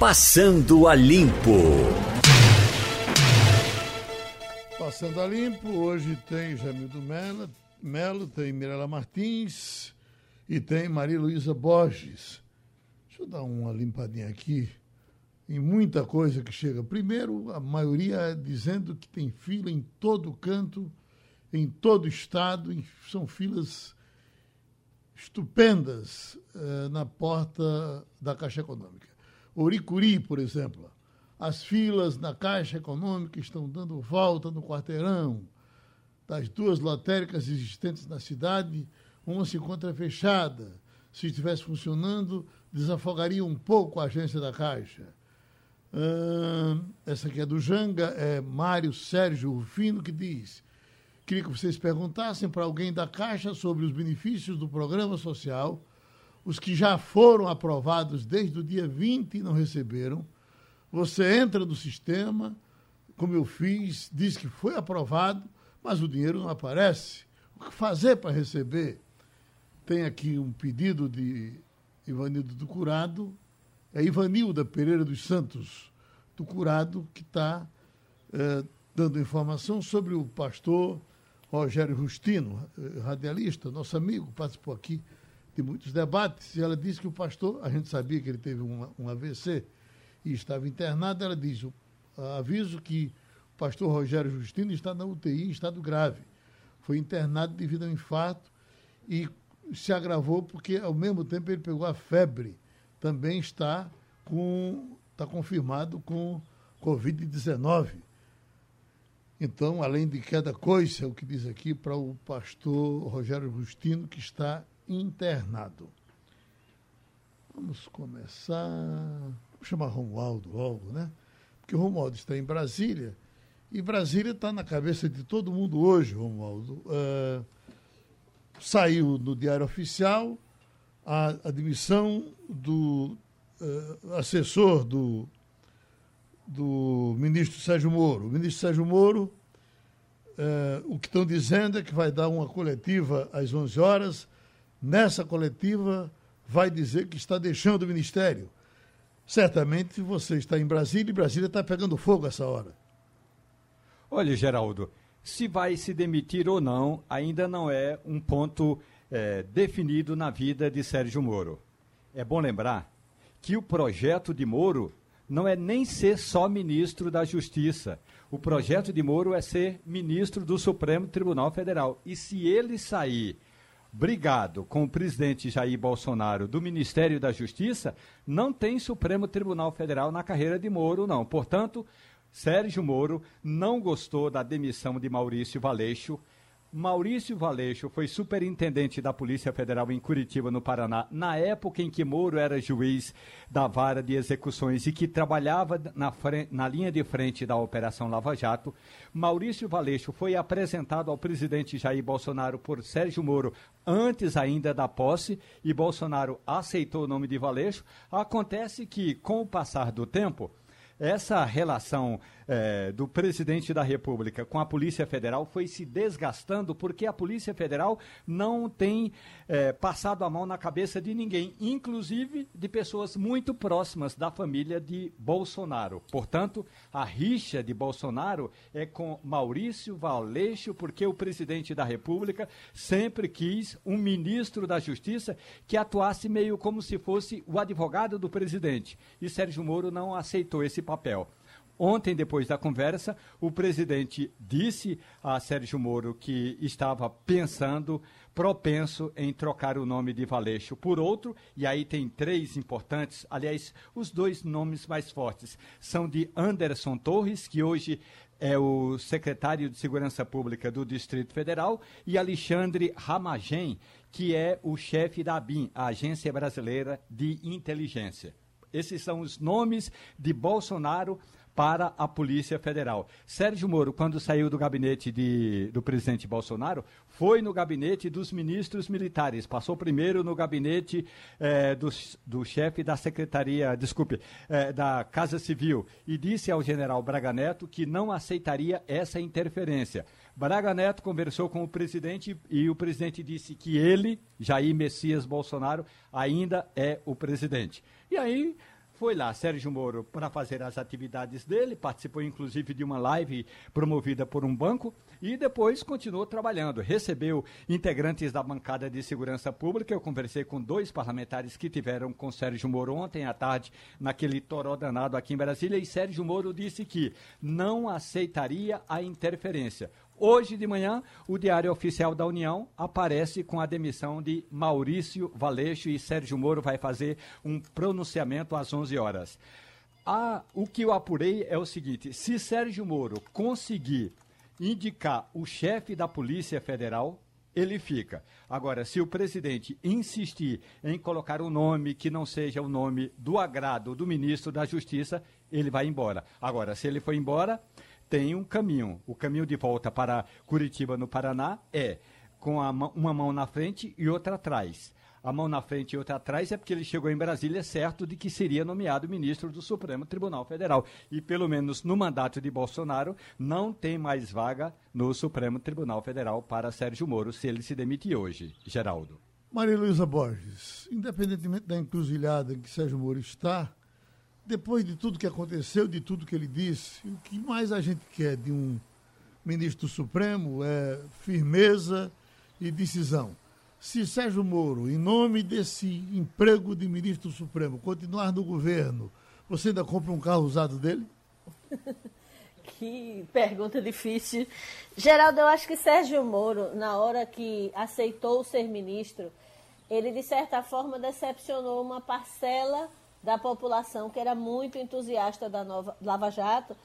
Passando a Limpo. Passando a Limpo, hoje tem Jamildo Melo, tem Mirela Martins e tem Maria Luísa Borges. Deixa eu dar uma limpadinha aqui em muita coisa que chega. Primeiro, a maioria dizendo que tem fila em todo canto, em todo estado, são filas estupendas eh, na porta da Caixa Econômica. Oricuri, por exemplo, as filas na Caixa Econômica estão dando volta no quarteirão. Das duas lotéricas existentes na cidade, uma se encontra fechada. Se estivesse funcionando, desafogaria um pouco a agência da Caixa. essa aqui é do Janga, é Mário Sérgio Rufino, que diz: Queria que vocês perguntassem para alguém da Caixa sobre os benefícios do programa social os que já foram aprovados desde o dia 20 e não receberam. Você entra no sistema, como eu fiz, diz que foi aprovado, mas o dinheiro não aparece. O que fazer para receber? Tem aqui um pedido de Ivanildo do Curado, é Ivanilda Pereira dos Santos do Curado, que está é, dando informação sobre o pastor Rogério Justino, eh, radialista, nosso amigo, participou aqui de muitos debates, ela disse que o pastor, a gente sabia que ele teve um, um AVC e estava internado, ela diz, aviso que o pastor Rogério Justino está na UTI em estado grave. Foi internado devido ao infarto e se agravou porque, ao mesmo tempo, ele pegou a febre. Também está com, está confirmado com Covid-19. Então, além de cada coisa, é o que diz aqui para o pastor Rogério Justino, que está internado. Vamos começar. Vou chamar Romualdo logo, né? Porque o Romualdo está em Brasília e Brasília está na cabeça de todo mundo hoje, Romualdo. Uh, saiu no Diário Oficial a admissão do uh, assessor do, do ministro Sérgio Moro. O ministro Sérgio Moro, uh, o que estão dizendo é que vai dar uma coletiva às 11 horas nessa coletiva, vai dizer que está deixando o Ministério. Certamente você está em Brasília e Brasília está pegando fogo essa hora. Olha, Geraldo, se vai se demitir ou não, ainda não é um ponto é, definido na vida de Sérgio Moro. É bom lembrar que o projeto de Moro não é nem ser só ministro da Justiça. O projeto de Moro é ser ministro do Supremo Tribunal Federal. E se ele sair brigado com o presidente Jair Bolsonaro do Ministério da Justiça, não tem Supremo Tribunal Federal na carreira de Moro, não. Portanto, Sérgio Moro não gostou da demissão de Maurício Valeixo Maurício Valeixo foi superintendente da Polícia Federal em Curitiba, no Paraná, na época em que Moro era juiz da vara de execuções e que trabalhava na, na, linha de frente da Operação Lava Jato. Maurício Valeixo foi apresentado ao presidente Jair Bolsonaro por Sérgio Moro antes ainda da posse e Bolsonaro aceitou o nome de Valeixo. Acontece que, com o passar do tempo, essa relação é, do presidente da República com a Polícia Federal foi se desgastando porque a Polícia Federal não tem é, passado a mão na cabeça de ninguém, inclusive de pessoas muito próximas da família de Bolsonaro. Portanto, a rixa de Bolsonaro é com Maurício Valeixo, porque o presidente da República sempre quis um ministro da Justiça que atuasse meio como se fosse o advogado do presidente. E Sérgio Moro não aceitou esse papel. Ontem, depois da conversa, o presidente disse a Sérgio Moro que estava pensando, propenso em trocar o nome de Valeixo por outro, e aí tem três importantes, aliás, os dois nomes mais fortes são de Anderson Torres, que hoje é o secretário de Segurança Pública do Distrito Federal, e Alexandre Ramagem, que é o chefe da ABIN, a Agência Brasileira de Inteligência. Esses são os nomes de Bolsonaro para a Polícia Federal. Sérgio Moro, quando saiu do gabinete de, do presidente Bolsonaro, foi no gabinete dos ministros militares. Passou primeiro no gabinete eh, do, do chefe da Secretaria, desculpe, eh, da Casa Civil, e disse ao general Braga Neto que não aceitaria essa interferência. Braga Neto conversou com o presidente e o presidente disse que ele, Jair Messias Bolsonaro, ainda é o presidente. E aí Foi lá Sérgio Moro para fazer as atividades dele, participou inclusive de uma live promovida por um banco e depois continuou trabalhando. Recebeu integrantes da bancada de segurança pública. Eu conversei com dois parlamentares que tiveram com Sérgio Moro ontem à tarde, naquele toró danado aqui em Brasília, e Sérgio Moro disse que não aceitaria a interferência. Hoje de manhã, o Diário Oficial da União aparece com a demissão de Maurício Valeixo e Sérgio Moro vai fazer um pronunciamento às 11 horas. Ah, o que eu apurei é o seguinte: se Sérgio Moro conseguir indicar o chefe da Polícia Federal, ele fica. Agora, se o presidente insistir em colocar um nome que não seja o nome do agrado do ministro da Justiça, ele vai embora. Agora, se ele for embora, tem um caminho. O caminho de volta para Curitiba, no Paraná, é com mão, uma mão na frente e outra atrás. A mão na frente e outra atrás é porque ele chegou em Brasília certo de que seria nomeado ministro do Supremo Tribunal Federal. E pelo menos no mandato de Bolsonaro, não tem mais vaga no Supremo Tribunal Federal para Sérgio Moro, se ele se demitir hoje. Geraldo. Maria Luísa Borges, independentemente da encruzilhada em que Sérgio Moro está, depois de tudo que aconteceu, de tudo que ele disse, o que mais a gente quer de um ministro Supremo é firmeza e decisão. Se Sérgio Moro, em nome desse emprego de ministro Supremo, continuar no governo, você ainda compra um carro usado dele? que pergunta difícil. Geraldo, eu acho que Sérgio Moro, na hora que aceitou ser ministro, ele de certa forma decepcionou uma parcela da população que era muito entusiasta da nova Lava Jato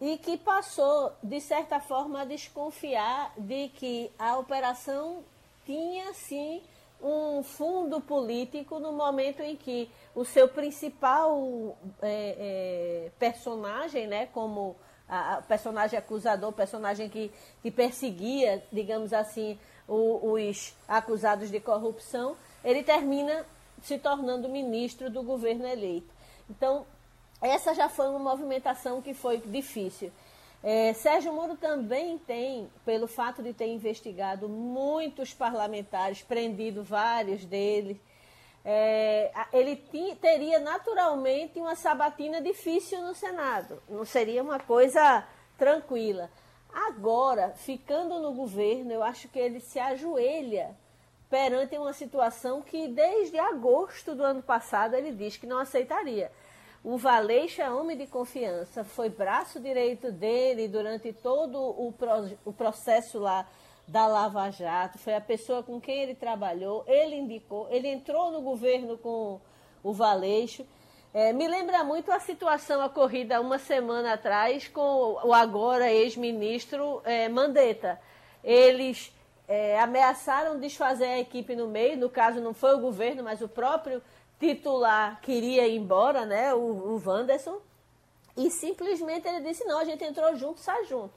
e que passou, de certa forma, a desconfiar de que a operação tinha, sim, um fundo político no momento em que o seu principal é, é, personagem, né, como a, a personagem acusador, personagem que, que perseguia, digamos assim, o, os acusados de corrupção, ele termina se tornando ministro do governo eleito. Então, essa já foi uma movimentação que foi difícil. É, Sérgio Moro também tem, pelo fato de ter investigado muitos parlamentares, prendido vários deles, é, ele teria naturalmente uma sabatina difícil no Senado. Não seria uma coisa tranquila. Agora, ficando no governo, eu acho que ele se ajoelha perante uma situação que desde agosto do ano passado ele diz que não aceitaria. O Valeixo é homem de confiança, foi braço direito dele durante todo o, pro, o processo lá da Lava Jato, foi a pessoa com quem ele trabalhou, ele indicou, ele entrou no governo com o Valeixo. É, me lembra muito a situação ocorrida uma semana atrás com o agora ex-ministro é, Mandetta. Eles é, ameaçaram desfazer a equipe no meio, no caso não foi o governo, mas o próprio titular queria ir embora, né, o, o Wanderson, e simplesmente ele disse, não, a gente entrou junto, sai junto.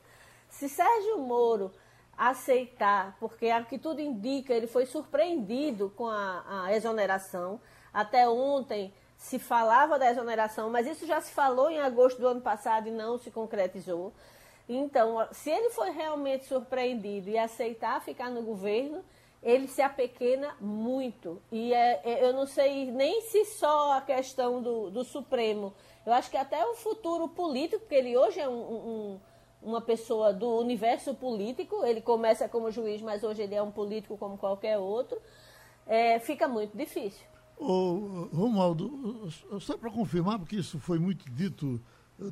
Se Sérgio Moro aceitar, porque a que tudo indica, ele foi surpreendido com a, a exoneração, até ontem se falava da exoneração, mas isso já se falou em agosto do ano passado e não se concretizou. Então, se ele for realmente surpreendido e aceitar ficar no governo, ele se apequena muito. E é, é, eu não sei nem se só a questão do, do, Supremo. Eu acho que até o futuro político, porque ele hoje é um, um, uma pessoa do universo político, ele começa como juiz, mas hoje ele é um político como qualquer outro, é, fica muito difícil. Ô, Romualdo, só para confirmar, porque isso foi muito dito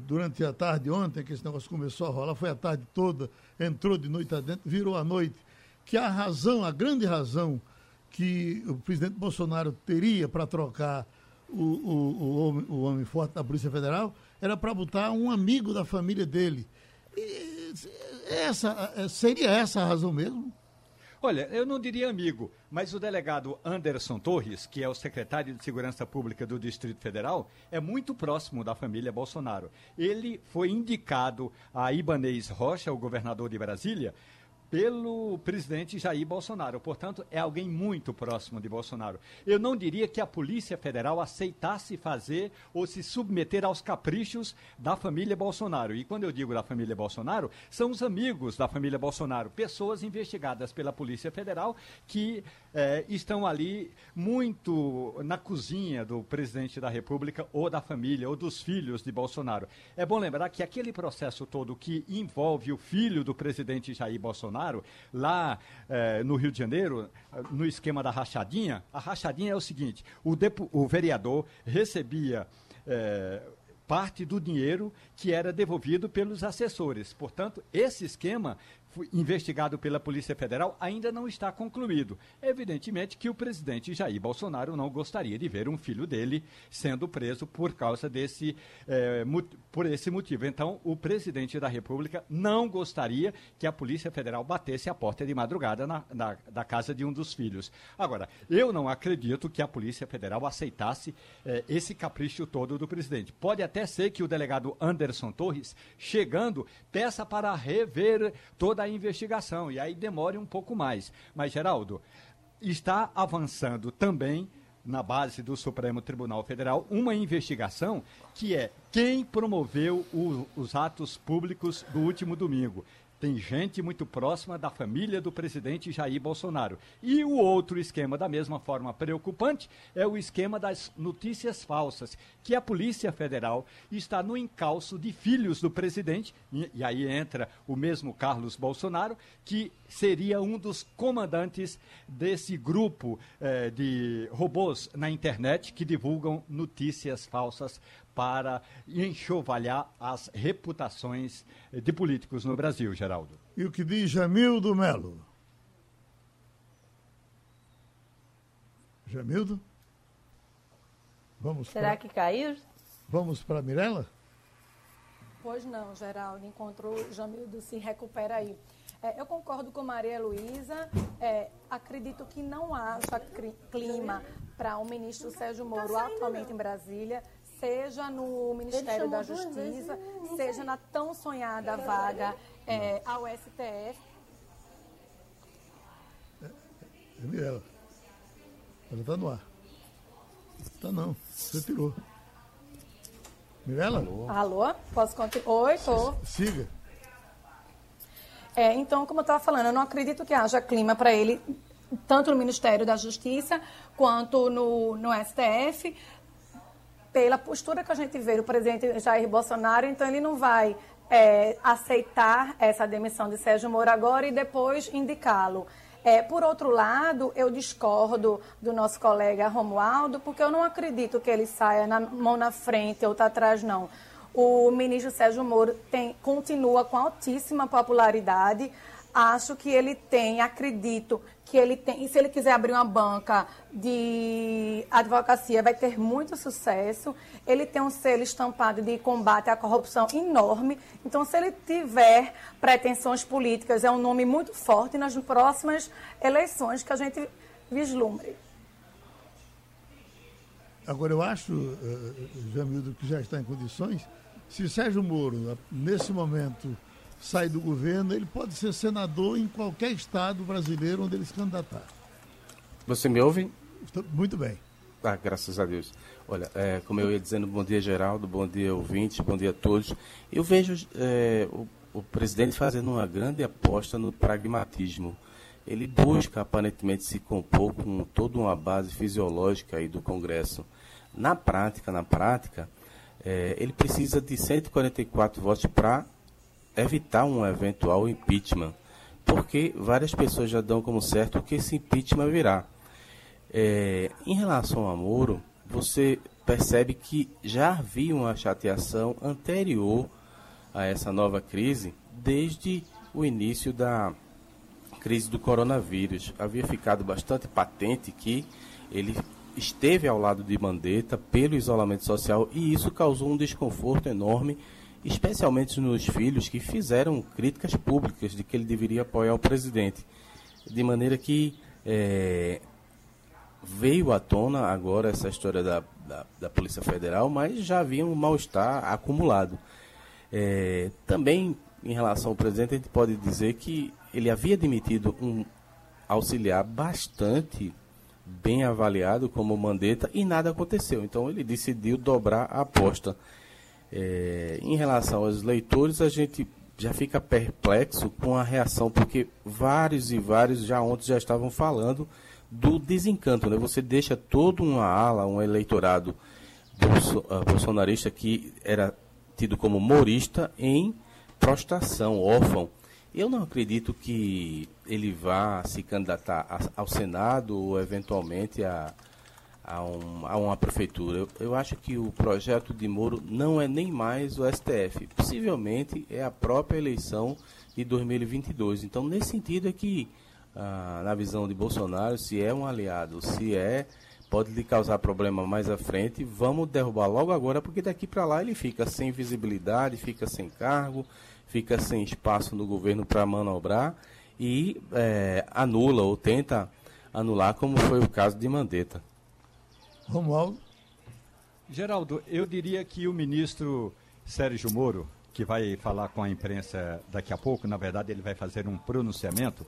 durante a tarde ontem, que esse negócio começou a rolar, foi a tarde toda, entrou de noite adentro, virou a noite, que a razão, a grande razão que o presidente Bolsonaro teria para trocar o, o, o, homem, o homem forte da Polícia Federal era para botar um amigo da família dele. E essa, seria essa a razão mesmo? Olha, eu não diria amigo, mas o delegado Anderson Torres, que é o secretário de Segurança Pública do Distrito Federal, é muito próximo da família Bolsonaro. Ele foi indicado a Ibanez Rocha, o governador de Brasília, pelo presidente Jair Bolsonaro. Portanto, é alguém muito próximo de Bolsonaro. Eu não diria que a Polícia Federal aceitasse fazer ou se submeter aos caprichos da família Bolsonaro. E quando eu digo da família Bolsonaro, são os amigos da família Bolsonaro, pessoas investigadas pela Polícia Federal que é, estão ali muito na cozinha do presidente da República ou da família ou dos filhos de Bolsonaro. É bom lembrar que aquele processo todo que envolve o filho do presidente Jair Bolsonaro, lá é, no Rio de Janeiro, no esquema da rachadinha, a rachadinha é o seguinte: o, o vereador recebia. É, parte do dinheiro que era devolvido pelos assessores. Portanto, esse esquema investigado pela Polícia Federal ainda não está concluído. Evidentemente que o presidente Jair Bolsonaro não gostaria de ver um filho dele sendo preso por causa desse, eh, por esse motivo. Então, o presidente da República não gostaria que a Polícia Federal batesse a porta de madrugada na, na, da casa de um dos filhos. Agora, eu não acredito que a Polícia Federal aceitasse eh, esse capricho todo do presidente. Pode até ser que o delegado Anderson Torres, chegando, peça para rever toda a investigação e aí demore um pouco mais. Mas, Geraldo, está avançando também na base do Supremo Tribunal Federal uma investigação que é quem promoveu o, os atos públicos do último domingo tem gente muito próxima da família do presidente Jair Bolsonaro. E o outro esquema, da mesma forma preocupante, é o esquema das notícias falsas, que a Polícia Federal está no encalço de filhos do presidente, e, aí entra o mesmo Carlos Bolsonaro, que seria um dos comandantes desse grupo eh, de robôs na internet que divulgam notícias falsas para enxovalhar as reputações de políticos no Brasil, Geraldo. E o que diz Jamildo Melo? Jamildo? Vamos Será pra... que caiu? Vamos para Mirella? Pois não, Geraldo. Encontrou Jamildo, se recupera aí. É, eu concordo com Maria Luísa. É, acredito que não haja clima para o ministro Sérgio Moro atualmente em Brasília seja no Ministério da Justiça, seja na tão sonhada vaga é, ao STF. É, é Mirella. Ela está no ar. Está não. Você tirou. Mirella? Alô? Alô? Posso continuar? Oi, tô. Siga. É, então, como eu estava falando, eu não acredito que haja clima para ele, tanto no Ministério da Justiça quanto no, no STF pela postura que a gente vê do presidente Jair Bolsonaro, então ele não vai é, aceitar essa demissão de Sérgio Moro agora e depois indicá-lo. É, por outro lado, eu discordo do nosso colega Romualdo, porque eu não acredito que ele saia na mão na frente ou tá atrás, não. O ministro Sérgio Moro tem, continua com altíssima popularidade. Acho que ele tem, acredito que ele tem, e se ele quiser abrir uma banca de advocacia, vai ter muito sucesso. Ele tem um selo estampado de combate à corrupção enorme. Então, se ele tiver pretensões políticas, é um nome muito forte nas próximas eleições que a gente vislumbre. Agora, eu acho, uh, Jamildo, que já está em condições, se Sérgio Moro, nesse momento, sai do governo, ele pode ser senador em qualquer estado brasileiro onde ele se candidatar. Você me ouve? Estou, muito bem. Ah, graças a Deus. Olha, é, como eu ia dizendo, bom dia Geraldo, bom dia ouvintes, bom dia a todos. Eu vejo é, o, o presidente fazendo uma grande aposta no pragmatismo. Ele busca aparentemente se compor com toda uma base fisiológica aí do Congresso. Na prática, na prática, é, ele precisa de 144 votos para evitar um eventual impeachment, porque várias pessoas já dão como certo que esse impeachment virá. É, em relação ao Moro, você percebe que já havia uma chateação anterior a essa nova crise, desde o início da crise do coronavírus. Havia ficado bastante patente que ele esteve ao lado de Mandetta pelo isolamento social e isso causou um desconforto enorme especialmente nos filhos que fizeram críticas públicas de que ele deveria apoiar o presidente. De maneira que é, veio à tona agora essa história da, da, da, Polícia Federal, mas já havia um mal-estar acumulado. É, também, em relação ao presidente, a gente pode dizer que ele havia demitido um auxiliar bastante bem avaliado como Mandetta e nada aconteceu. Então ele decidiu dobrar a aposta. É, em relação aos leitores, a gente já fica perplexo com a reação, porque vários e vários já ontem já estavam falando do desencanto. Né? Você deixa toda uma ala, um eleitorado uh, bolsonarista que era tido como morista em prostração, órfão. Eu não acredito que ele vá se candidatar ao Senado ou eventualmente a, a, um, a uma prefeitura. Eu, eu, acho que o projeto de Moro não é nem mais o STF. Possivelmente é a própria eleição de 2022. Então, nesse sentido é que, ah, na visão de Bolsonaro, se é um aliado, se é pode lhe causar problema mais à frente, vamos derrubar logo agora, porque daqui para lá ele fica sem visibilidade, fica sem cargo, fica sem espaço no governo para manobrar e é, anula ou tenta anular, como foi o caso de Mandetta. Romualdo? Geraldo, eu diria que o ministro Sérgio Moro, que vai falar com a imprensa daqui a pouco, na verdade ele vai fazer um pronunciamento,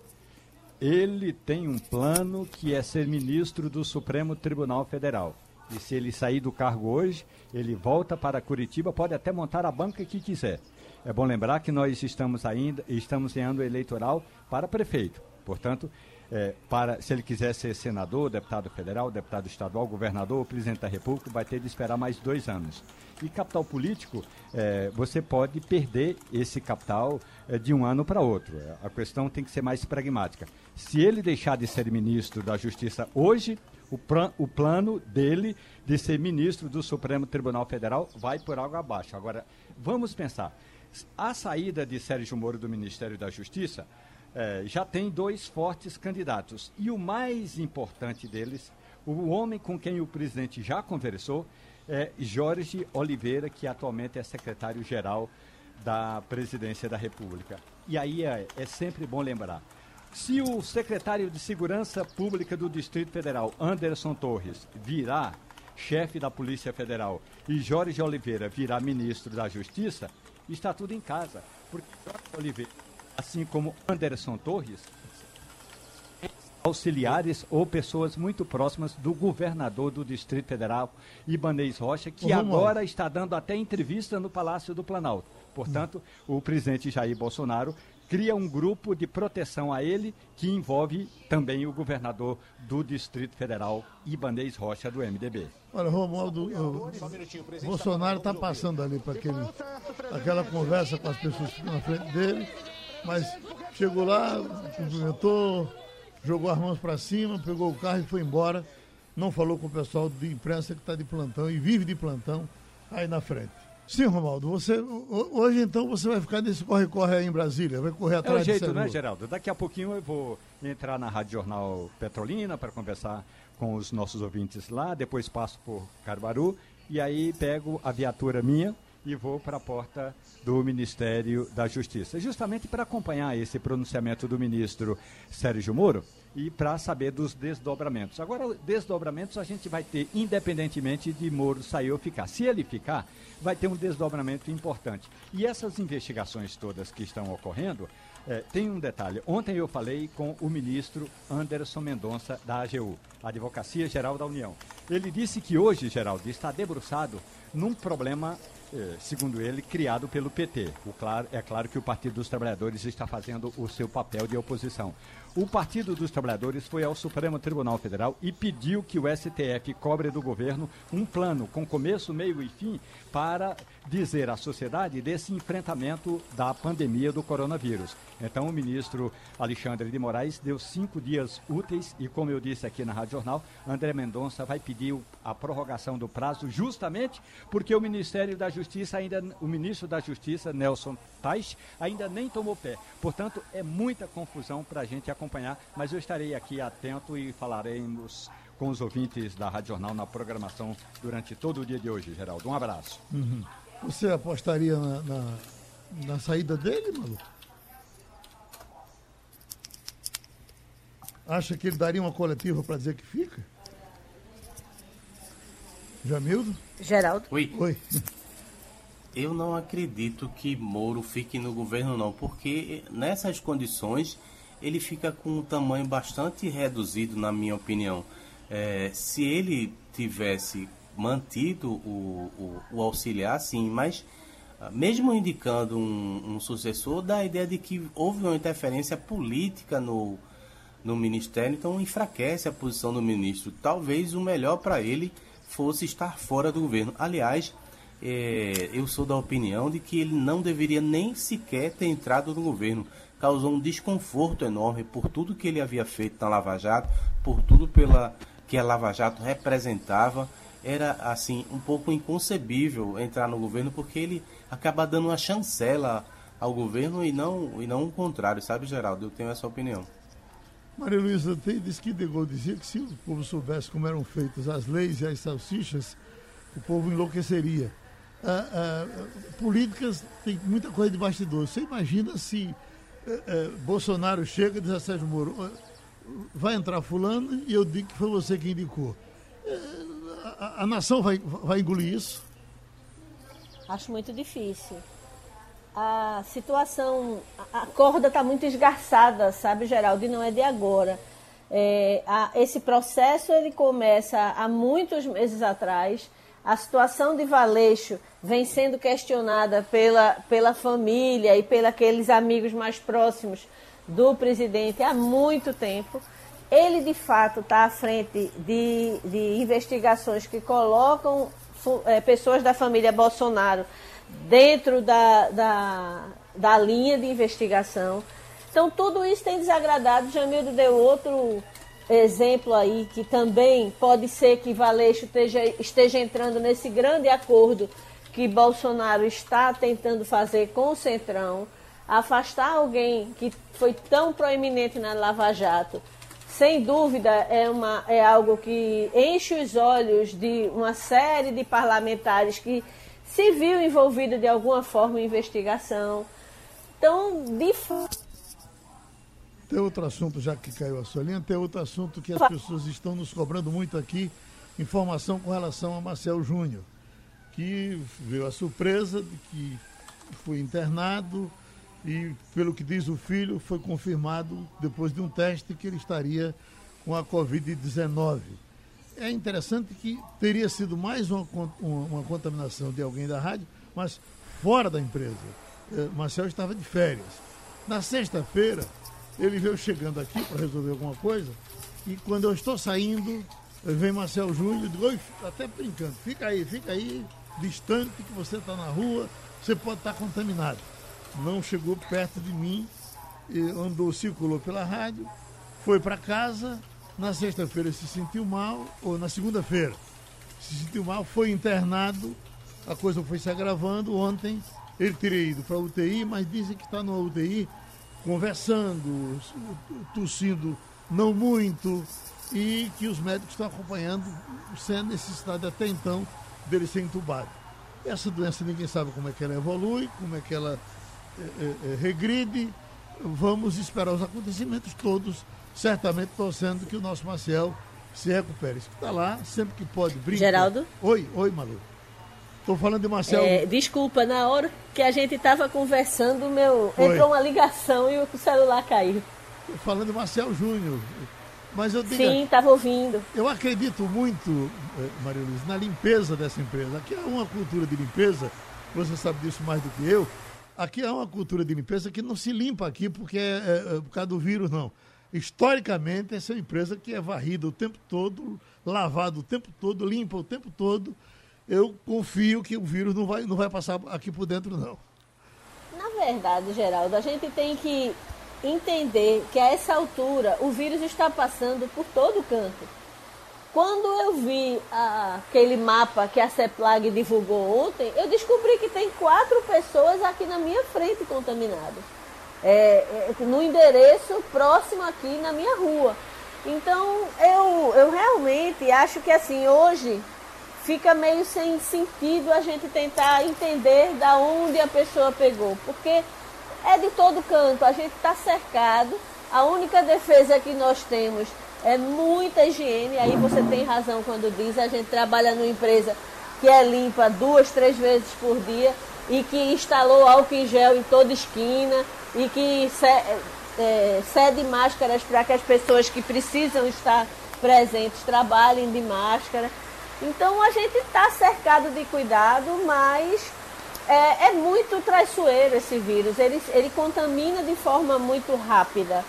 ele tem um plano que é ser ministro do Supremo Tribunal Federal. E se ele sair do cargo hoje, ele volta para Curitiba, pode até montar a banca que quiser. É bom lembrar que nós estamos ainda estamos em ano eleitoral para prefeito. Portanto, é, para, se ele quiser ser senador, deputado federal, deputado estadual, governador presidente da República, vai ter de esperar mais dois anos. E capital político, é, você pode perder esse capital é, de um ano para outro. A questão tem que ser mais pragmática. Se ele deixar de ser ministro da Justiça hoje, o, o plano dele de ser ministro do Supremo Tribunal Federal vai por água abaixo. Agora, vamos pensar. A saída de Sérgio Moro do Ministério da Justiça é, já tem dois fortes candidatos. E o mais importante deles, o homem com quem o presidente já conversou, é Jorge Oliveira, que atualmente é secretário-geral da Presidência da República. E aí é, é sempre bom lembrar. Se o secretário de Segurança Pública do Distrito Federal, Anderson Torres, virar chefe da Polícia Federal e Jorge Oliveira virar ministro da Justiça, está tudo em casa. Porque Oliveira, assim como Anderson Torres, auxiliares ou pessoas muito próximas do governador do Distrito Federal, Ibanez Rocha, que agora está dando até entrevista no Palácio do Planalto. Portanto, o presidente Jair Bolsonaro cria um grupo de proteção a ele que envolve também o governador do Distrito Federal, Ibanez Rocha, do MDB. Olha, Romualdo, o Bolsonaro está passando ali para aquela conversa com as pessoas que na frente dele, mas chegou lá, cumprimentou, jogou as mãos para cima, pegou o carro e foi embora. Não falou com o pessoal de imprensa que está de plantão e vive de plantão aí na frente. Sim, Romaldo, você, hoje então você vai ficar nesse corre-corre aí em Brasília, vai correr atrás É o jeito, né, Geraldo? Daqui a pouquinho eu vou entrar na Rádio Jornal Petrolina para conversar com os nossos ouvintes lá, depois passo por Caruaru e aí pego a viatura minha e vou para a porta do Ministério da Justiça, justamente para acompanhar esse pronunciamento do ministro Sérgio Moro e para saber dos desdobramentos. Agora, desdobramentos a gente vai ter independentemente de Moro sair ou ficar. Se ele ficar, vai ter um desdobramento importante. E essas investigações todas que estão ocorrendo, é, tem um detalhe. Ontem eu falei com o ministro Anderson Mendonça, da AGU, Advocacia Geral da União. Ele disse que hoje, Geraldo, está debruçado num problema segundo ele, criado pelo PT. O claro, é claro que o Partido dos Trabalhadores está fazendo o seu papel de oposição. O Partido dos Trabalhadores foi ao Supremo Tribunal Federal e pediu que o STF cobre do governo um plano com começo, meio e fim para dizer à sociedade desse enfrentamento da pandemia do coronavírus. Então, o ministro Alexandre de Moraes deu cinco dias úteis e, como eu disse aqui na Rádio Jornal, André Mendonça vai pedir a prorrogação do prazo justamente porque o Ministério da Justiça ainda, o ministro da Justiça, Nelson Tais, ainda nem tomou pé. Portanto, é muita confusão para a gente acompanhar, mas eu estarei aqui atento e falaremos com os ouvintes da Rádio Jornal na programação durante todo o dia de hoje, Geraldo. Um abraço. Uhum. Você apostaria na, na, na saída dele, maluco? Acha que ele daria uma coletiva para dizer que fica? Jamildo? Geraldo? Oi. Oi. Eu não acredito que Moro fique no governo, não, porque nessas condições ele fica com um tamanho bastante reduzido, na minha opinião. É, se ele tivesse mantido o, o, o, auxiliar, sim, mas ah, mesmo indicando um, um, sucessor, dá a ideia de que houve uma interferência política no, no ministério, então enfraquece a posição do ministro. Talvez o melhor para ele fosse estar fora do governo. Aliás, é, eu sou da opinião de que ele não deveria nem sequer ter entrado no governo. Causou um desconforto enorme por tudo que ele havia feito na Lava Jato, por tudo pela que a Lava Jato representava. Era assim um pouco inconcebível entrar no governo porque ele acaba dando uma chancela ao governo e não e não o contrário, sabe, Geraldo? Eu tenho essa opinião. Maria Luísa disse que De Gaulle dizia que se o povo soubesse como eram feitas as leis e as salsichas, o povo enlouqueceria. Ah, ah, políticas tem muita coisa de bastidor. Você imagina se eh, eh, Bolsonaro chega e diz a Sérgio Moro, vai entrar fulano e eu digo que foi você que indicou. Eh, a, a, nação vai, vai engolir isso? Acho muito difícil a situação, a corda está muito esgarçada, sabe, Geraldo, e não é de agora. É, a, esse processo ele começa há muitos meses atrás. A situação de Valeixo vem sendo questionada pela, pela família e pelos amigos mais próximos do presidente há muito tempo. Ele, de fato, está à frente de, de investigações que colocam é, pessoas da família Bolsonaro dentro da, da, da linha de investigação. Então, tudo isso tem desagradado. Jamildo deu outro exemplo aí, que também pode ser que Valeixo esteja, esteja entrando nesse grande acordo que Bolsonaro está tentando fazer com o Centrão, afastar alguém que foi tão proeminente na Lava Jato, sem dúvida é, uma, é algo que enche os olhos de uma série de parlamentares que se viu envolvido de alguma forma em investigação. Então, de Tem outro assunto, já que caiu a sua linha, tem outro assunto que as pessoas estão nos cobrando muito aqui, informação com relação a Marcel Júnior, que veio a surpresa de que foi internado e, pelo que diz o filho, foi confirmado depois de um teste que ele estaria com a Covid-19 é interessante que teria sido mais uma, uma, contaminação de alguém da rádio, mas fora da empresa. É, Marcel estava de férias. Na sexta-feira, ele veio chegando aqui para resolver alguma coisa, e quando eu estou saindo, vem Marcel Júnior até brincando, fica aí, fica aí, distante que você está na rua, você pode estar tá contaminado. Não chegou perto de mim, andou, circulou pela rádio, foi para casa, na sexta-feira se sentiu mal, ou na segunda-feira se sentiu mal, foi internado, a coisa foi se agravando. Ontem ele teria ido para UTI, mas dizem que está na UTI conversando, tossindo não muito, e que os médicos estão acompanhando sem necessidade até então dele ser entubado. Essa doença ninguém sabe como é que ela evolui, como é que ela é, é, regride. Vamos esperar os acontecimentos todos certamente torcendo que o nosso Marcel se recupere. Está lá, sempre que pode, brinca. Geraldo? Oi, oi, Malu. Estou falando de Marcel. É, desculpa, na hora que a gente estava conversando, meu, entrou uma ligação e o celular caiu. Tô falando de Marcel Júnior. Mas eu digo, Sim, estava ouvindo. Eu acredito muito, eh, Maria Luiz, na limpeza dessa empresa. Aqui há uma cultura de limpeza, você sabe disso mais do que eu. Aqui há uma cultura de limpeza que não se limpa aqui porque é, é, é por causa do vírus, não historicamente, essa é uma empresa que é varrida o tempo todo, lavada o tempo todo, limpa o tempo todo. Eu confio que o vírus não vai, não vai passar aqui por dentro, não. Na verdade, Geraldo, a gente tem que entender que a essa altura o vírus está passando por todo canto. Quando eu vi aquele mapa que a CEPLAG divulgou ontem, eu descobri que tem quatro pessoas aqui na minha frente contaminadas é, é, no endereço próximo aqui na minha rua. Então eu, eu realmente acho que assim, hoje fica meio sem sentido a gente tentar entender da onde a pessoa pegou, porque é de todo canto, a gente está cercado, a única defesa que nós temos é muita higiene, aí você tem razão quando diz, a gente trabalha numa empresa que é limpa duas, três vezes por dia e que instalou álcool em gel em toda esquina, e que é, cede máscaras para que as pessoas que precisam estar presentes trabalhem de máscara. Então a gente está cercado de cuidado, mas é, é, muito traiçoeiro esse vírus. Ele, ele contamina de forma muito rápida.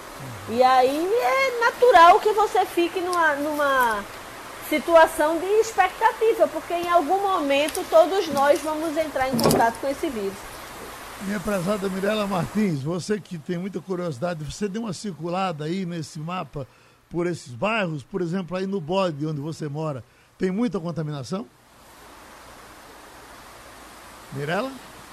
E aí é natural que você fique numa, numa situação de expectativa, porque em algum momento todos nós vamos entrar em contato com esse vírus. Minha prezada Mirela Martins, você que tem muita curiosidade, você deu uma circulada aí nesse mapa por esses bairros, por exemplo, aí no bode onde você mora, tem muita contaminação? Mirela?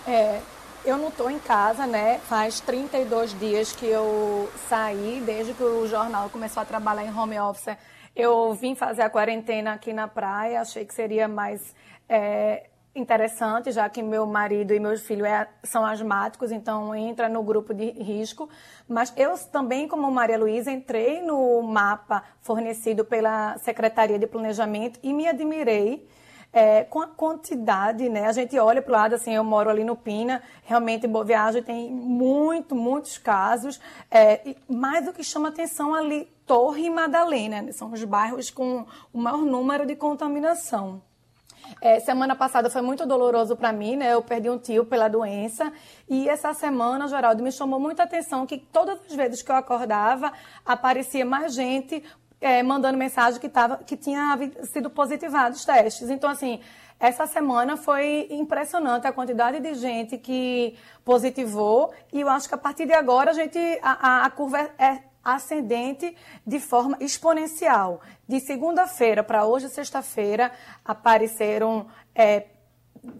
É, eu não estou em casa, né? Faz 32 dias que eu saí, desde que o jornal começou a trabalhar em home office. Eu vim fazer a quarentena aqui na praia, achei que seria mais é, interessante, já que meu marido e meus filhos é, são asmáticos, então entra no grupo de risco. Mas eu também, como Maria Luísa, entrei no mapa fornecido pela Secretaria de Planejamento e me admirei é, com a quantidade, né? A gente olha para o lado, assim, eu moro ali no Pina, realmente em Boa Viagem tem muito, muitos casos, é, mas o que chama atenção ali, Torre e Madalena, né? são os bairros com o maior número de contaminação. É, semana passada foi muito doloroso para mim, né? Eu perdi um tio pela doença. E essa semana, Geraldo, me chamou muita atenção que todas as vezes que eu acordava, aparecia mais gente é, mandando mensagem que, tava, que tinha sido positivados os testes. Então, assim, essa semana foi impressionante a quantidade de gente que positivou e eu acho que a partir de agora a gente a, a, a curva é, é ascendente de forma exponencial. De segunda-feira para hoje, sexta-feira, apareceram é,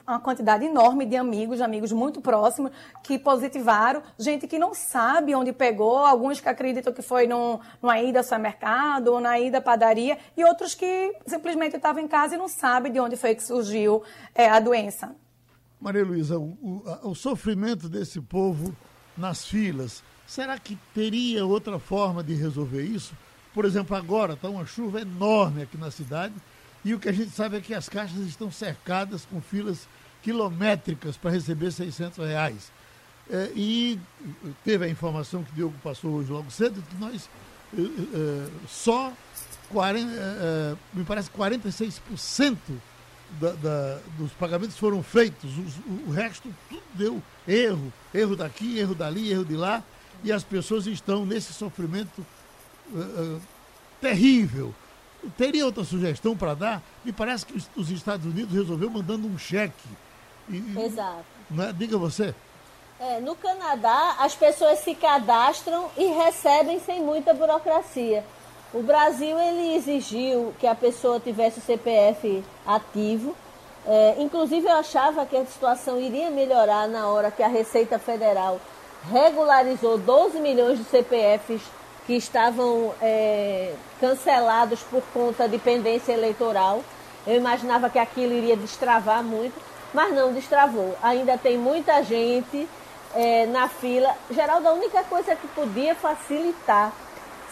uma quantidade enorme de amigos, amigos muito próximos, que positivaram, gente que não sabe onde pegou, alguns que acreditam que foi num, numa ida ao supermercado ou na ida à padaria, e outros que simplesmente estavam em casa e não sabem de onde foi que surgiu é, a doença. Maria Luísa, o, o, o sofrimento desse povo nas filas, será que teria outra forma de resolver isso? Por exemplo, agora está uma chuva enorme aqui na cidade e o que a gente sabe é que as caixas estão cercadas com filas quilométricas para receber 600 reais. É, e teve a informação que o Diogo passou hoje logo cedo, que nós é, é, só 40, é, me parece 46% da, da, dos pagamentos foram feitos, o resto tudo deu erro, erro daqui, erro dali, erro de lá, e as pessoas estão nesse sofrimento terrível. Teria outra sugestão para dar? Me parece que os Estados Unidos resolveu mandando um cheque. E, Exato. Né? Diga você. É, no Canadá, as pessoas se cadastram e recebem sem muita burocracia. O Brasil ele exigiu que a pessoa tivesse o CPF ativo. É, inclusive, eu achava que a situação iria melhorar na hora que a Receita Federal regularizou 12 milhões de CPFs que estavam é, cancelados por conta de pendência eleitoral. Eu imaginava que aquilo iria destravar muito, mas não destravou. Ainda tem muita gente é, na fila. Geraldo, a única coisa que podia facilitar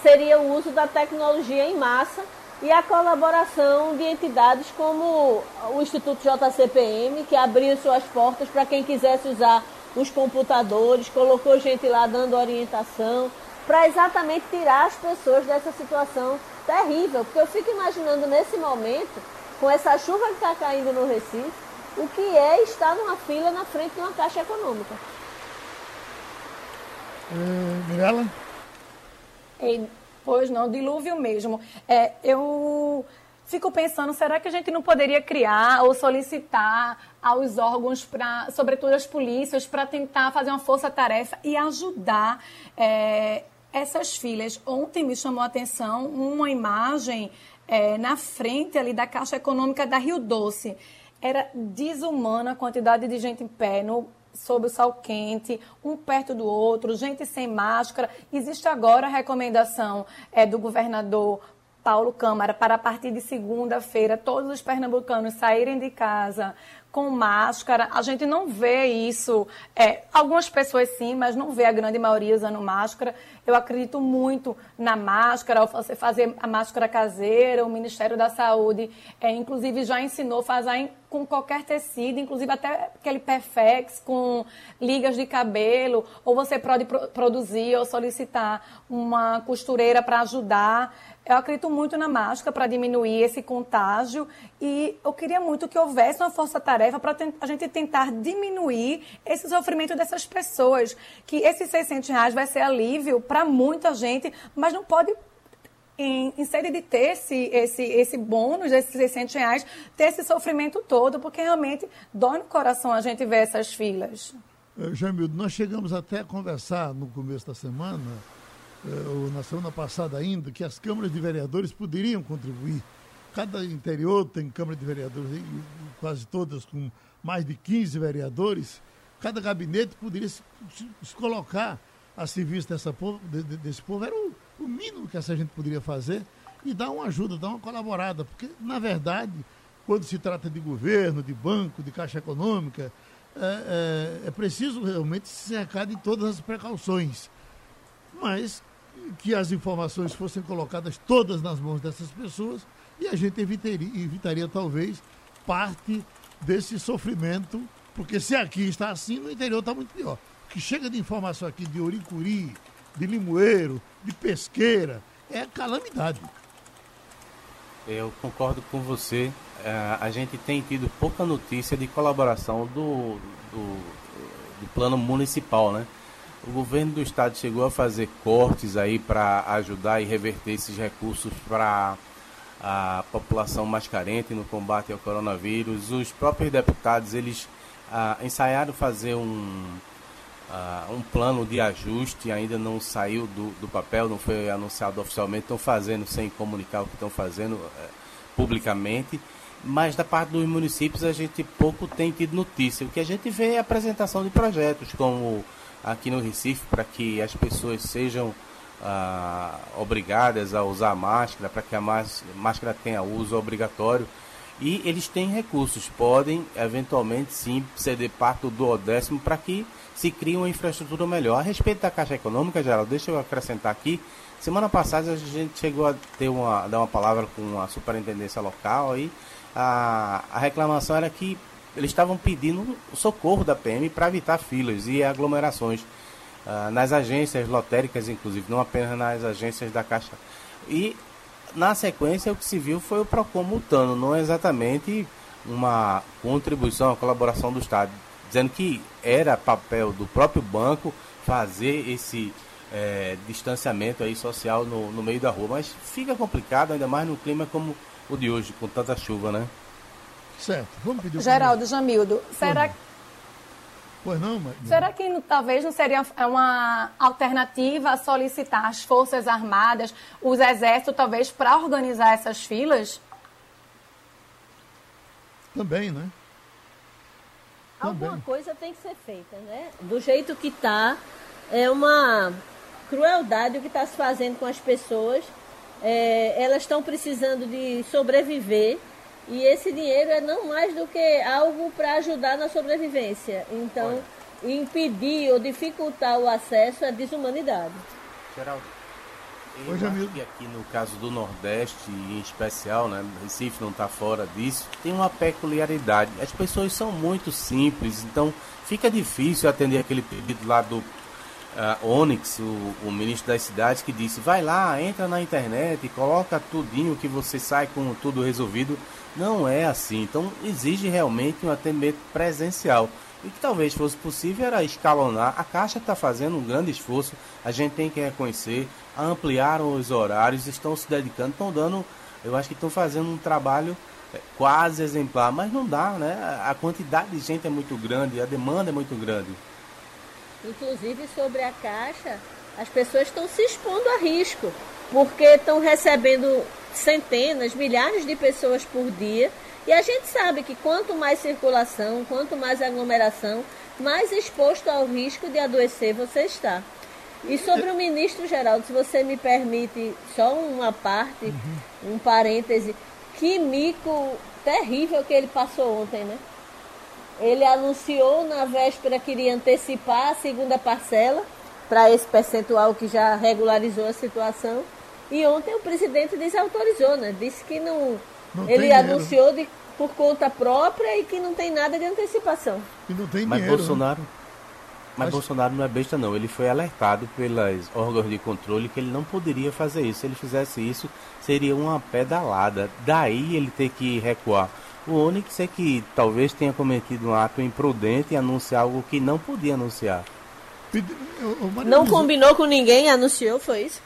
seria o uso da tecnologia em massa e a colaboração de entidades como o Instituto JCPM, que abriu suas portas para quem quisesse usar os computadores, colocou gente lá dando orientação para exatamente tirar as pessoas dessa situação terrível. Porque eu fico imaginando nesse momento, com essa chuva que está caindo no Recife, o que é estar numa fila na frente de uma caixa econômica. É, Mirella? Ei, pois não, dilúvio mesmo. É, eu fico pensando, será que a gente não poderia criar ou solicitar aos órgãos, pra, sobretudo as polícias, para tentar fazer uma força-tarefa e ajudar é, essas filhas. Ontem me chamou a atenção uma imagem é, na frente ali da Caixa Econômica da Rio Doce. Era desumana a quantidade de gente em pé, no, sob o sol quente, um perto do outro, gente sem máscara. Existe agora a recomendação é, do governador Paulo Câmara para a partir de segunda-feira todos os pernambucanos saírem de casa com máscara. A gente não vê isso. É, algumas pessoas sim, mas não vê a grande maioria usando máscara. Eu acredito muito na máscara, você fazer a máscara caseira. O Ministério da Saúde, é, inclusive, já ensinou fazer com qualquer tecido, inclusive até aquele perfex com ligas de cabelo, ou você pode produzir ou solicitar uma costureira para ajudar. Eu acredito muito na máscara para diminuir esse contágio e eu queria muito que houvesse uma força-tarefa para a gente tentar diminuir esse sofrimento dessas pessoas. Que esses 600 reais vai ser alívio para muita gente, mas não pode em, em sede de ter esse, esse, esse bônus, esses 600 reais, ter esse sofrimento todo, porque realmente dói no coração a gente ver essas filas. Eh, Jamildo, nós chegamos até a conversar no começo da semana na semana passada ainda, que as câmaras de vereadores poderiam contribuir. Cada interior tem Câmara de Vereadores, quase todas com mais de 15 vereadores. Cada gabinete poderia se, se colocar a serviço dessa povo, de, desse povo. Era o, o mínimo que essa gente poderia fazer e dar uma ajuda, dar uma colaborada. Porque, na verdade, quando se trata de governo, de banco, de caixa econômica, é, é, é preciso realmente se cercar de todas as precauções. Mas que as informações fossem colocadas todas nas mãos dessas pessoas e a gente evitaria, evitaria talvez parte desse sofrimento, porque se aqui está assim, no interior está muito pior. Que chega de informação aqui de Oricuri, de Limoeiro, de Pesqueira, é calamidade. Eu concordo com você. É, a gente tem tido pouca notícia de colaboração do, do, do plano municipal, né? O governo do estado chegou a fazer cortes aí para ajudar e reverter esses recursos para a população mais carente no combate ao coronavírus. Os próprios deputados eles ah, ensaiaram fazer um ah, um plano de ajuste, ainda não saiu do, do papel, não foi anunciado oficialmente, estão fazendo sem comunicar o que estão fazendo eh, publicamente. Mas da parte dos municípios a gente pouco tem tido notícia. O que a gente vê é a apresentação de projetos como aqui no Recife para que as pessoas sejam ah, obrigadas a usar máscara, para que a máscara tenha uso obrigatório. E eles têm recursos, podem eventualmente sim ceder parte do duodécimo para que se crie uma infraestrutura melhor. A respeito da Caixa Econômica, Geraldo, deixa eu acrescentar aqui. Semana passada a gente chegou a ter uma, dar uma palavra com a superintendência local e a, a reclamação era que eles estavam pedindo socorro da PM para evitar filas e aglomerações uh, nas agências lotéricas, inclusive, não apenas nas agências da Caixa. E na sequência o que se viu foi o PROCON multando, não é exatamente uma contribuição, uma colaboração do Estado, dizendo que era papel do próprio banco fazer esse é, distanciamento aí social no, no meio da rua. Mas fica complicado, ainda mais num clima como o de hoje, com tanta chuva, né? Certo. Vamos pedir Geraldo, Jamildo, será que. Pois não, mas... Será que talvez não seria uma alternativa a solicitar as Forças Armadas, os Exércitos, talvez, para organizar essas filas? Também, né? Também. Alguma coisa tem que ser feita, né? Do jeito que está, é uma crueldade o que está se fazendo com as pessoas. É, elas estão precisando de sobreviver e esse dinheiro é não mais do que algo para ajudar na sobrevivência. Então, Olha. impedir ou dificultar o acesso é desumanidade. Geraldo, eu Oi, acho que aqui no caso do Nordeste, em especial, né, Recife não está fora disso, tem uma peculiaridade. As pessoas são muito simples, então fica difícil atender aquele pedido lá do uh, Onyx, o, o, ministro das cidades, que disse: vai lá, entra na internet, coloca tudinho que você sai com tudo resolvido. Não é assim. Então exige realmente um atendimento presencial. E que talvez fosse possível era escalonar. A Caixa está fazendo um grande esforço, a gente tem que reconhecer. Ampliaram os horários, estão se dedicando, estão dando. Eu acho que estão fazendo um trabalho é, quase exemplar, mas não dá, né? A quantidade de gente é muito grande, a demanda é muito grande. Inclusive sobre a Caixa, as pessoas estão se expondo a risco, porque estão recebendo centenas, milhares de pessoas por dia. E a gente sabe que quanto mais circulação, quanto mais aglomeração, mais exposto ao risco de adoecer você está. E sobre o ministro Geraldo, se você me permite só uma parte, uhum. um parêntese, que mico terrível que ele passou ontem, né? Ele anunciou na véspera que iria antecipar a segunda parcela para esse percentual que já regularizou a situação. E ontem o presidente desautorizou, né? Disse que não. Não ele anunciou de, por conta própria e que não tem nada de antecipação. E não tem Mas dinheiro. né? Bolsonaro. Mas Acho- Bolsonaro não é besta não. Ele foi alertado pelas órgãos de controle que ele não poderia fazer isso. Se ele fizesse isso, seria uma pedalada. Daí ele ter que recuar. O Onyx é que talvez tenha cometido um ato imprudente e anunciar algo que não podia anunciar. Não combinou com ninguém, anunciou, foi isso?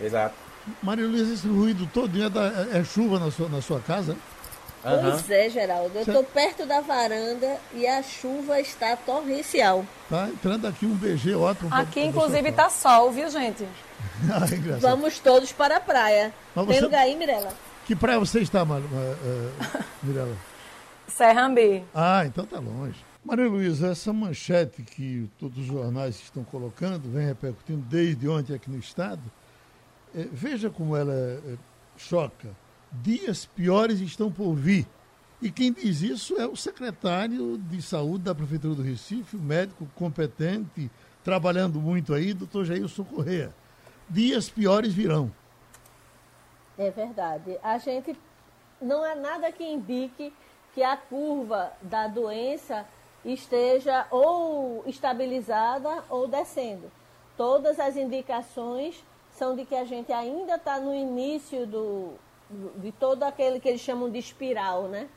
Exato. Maria Luísa, esse ruído todo é, da- é chuva na sua, na sua casa? Pois é, Geraldo. Eu estou perto da varanda e a chuva está torrencial. Tá entrando aqui um BG ótimo. Aqui, inclusive, você. tá sol, viu, gente? Ah, engraçado. Vamos todos para a praia. Mas Tem você- lugar aí, Mirella? Que praia você está, Mar... eh, Mirella? Serrambi. Ah, então tá longe. Maria Luísa, essa manchete que todos os jornais estão colocando, vem repercutindo desde ontem aqui no Estado, veja como ela eh, choca. Dias piores estão por vir. E quem diz isso é o secretário de Saúde da Prefeitura do Recife, o médico competente, trabalhando muito aí, doutor Jailson Corrêa. Dias piores virão. É verdade. A gente não há nada que indique que a curva da doença esteja ou estabilizada ou descendo. Todas as indicações de que a gente ainda está no início do, de todo aquele que eles chamam de espiral, né?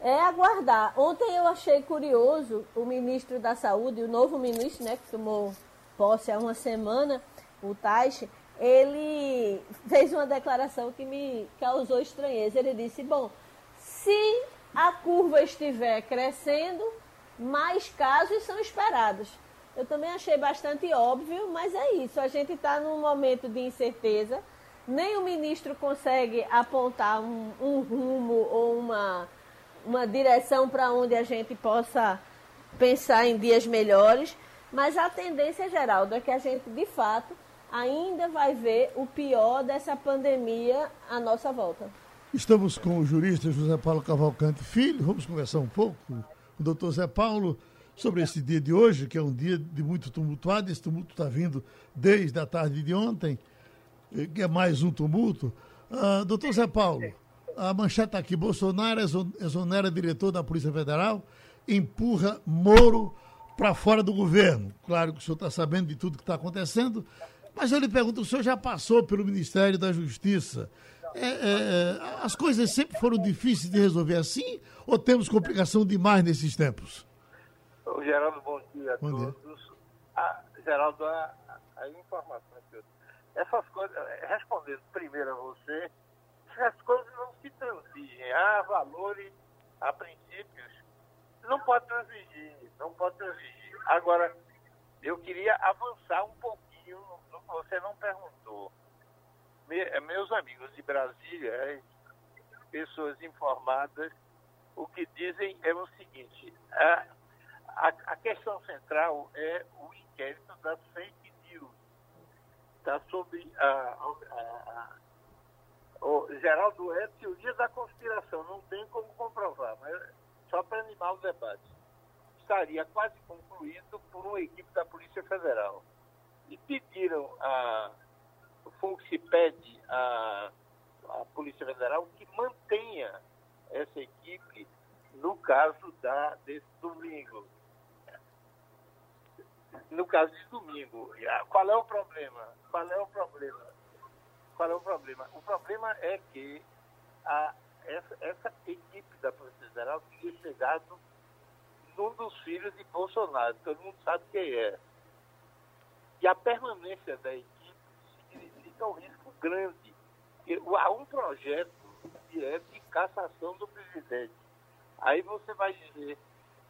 É aguardar. Ontem eu achei curioso o ministro da Saúde, o novo ministro, né, que tomou posse há uma semana, o Taixe, ele fez uma declaração que me causou estranheza. Ele disse: Bom, se a curva estiver crescendo, mais casos são esperados. Eu também achei bastante óbvio, mas é isso. A gente está num momento de incerteza. Nem o ministro consegue apontar um, um rumo ou uma, uma direção para onde a gente possa pensar em dias melhores. Mas a tendência, Geraldo, é que a gente, de fato, ainda vai ver o pior dessa pandemia à nossa volta. Estamos com o jurista José Paulo Cavalcante Filho. Vamos conversar um pouco o doutor Zé Paulo sobre esse dia de hoje, que é um dia de muito tumultuado. Esse tumulto está vindo desde a tarde de ontem, eh, que é mais um tumulto. Ah, doutor Zé Paulo, a manchete está aqui. Bolsonaro exon- exonera diretor da Polícia Federal, empurra Moro para fora do governo. Claro que o senhor está sabendo de tudo que está acontecendo, mas eu lhe pergunto, o senhor já passou pelo Ministério da Justiça. É, é, as coisas sempre foram difíceis de resolver assim ou temos complicação demais nesses tempos? Geraldo, bom dia a Bom dia. todos. Ah, Geraldo, a, a informação que eu... Essas coisas, respondendo primeiro a você, as coisas não se transigem. Há valores, há princípios. Não pode transigir, não pode transigir. Agora, eu queria avançar um pouquinho no que você não perguntou. Me- meus amigos de Brasília, eh, pessoas informadas, o que dizem é o seguinte: a, a, a questão central é o inquérito das fake news. Está sob a, a- a- o Geraldo é teoria da conspiração, não tem como comprovar, mas só para animar o debate. Estaria quase concluído por uma equipe da Polícia Federal. E pediram a. O Fux pede a Polícia Federal que mantenha essa equipe no caso da, desse domingo. No caso de domingo, ah, qual é o problema? Qual é o problema? Qual é o problema? O problema é que a, essa, essa equipe da Polícia Federal tinha chegado num dos filhos de Bolsonaro, todo mundo sabe quem é. E a permanência da equipe significa um risco grande. Há um projeto que é de cassação do presidente. Aí você vai dizer,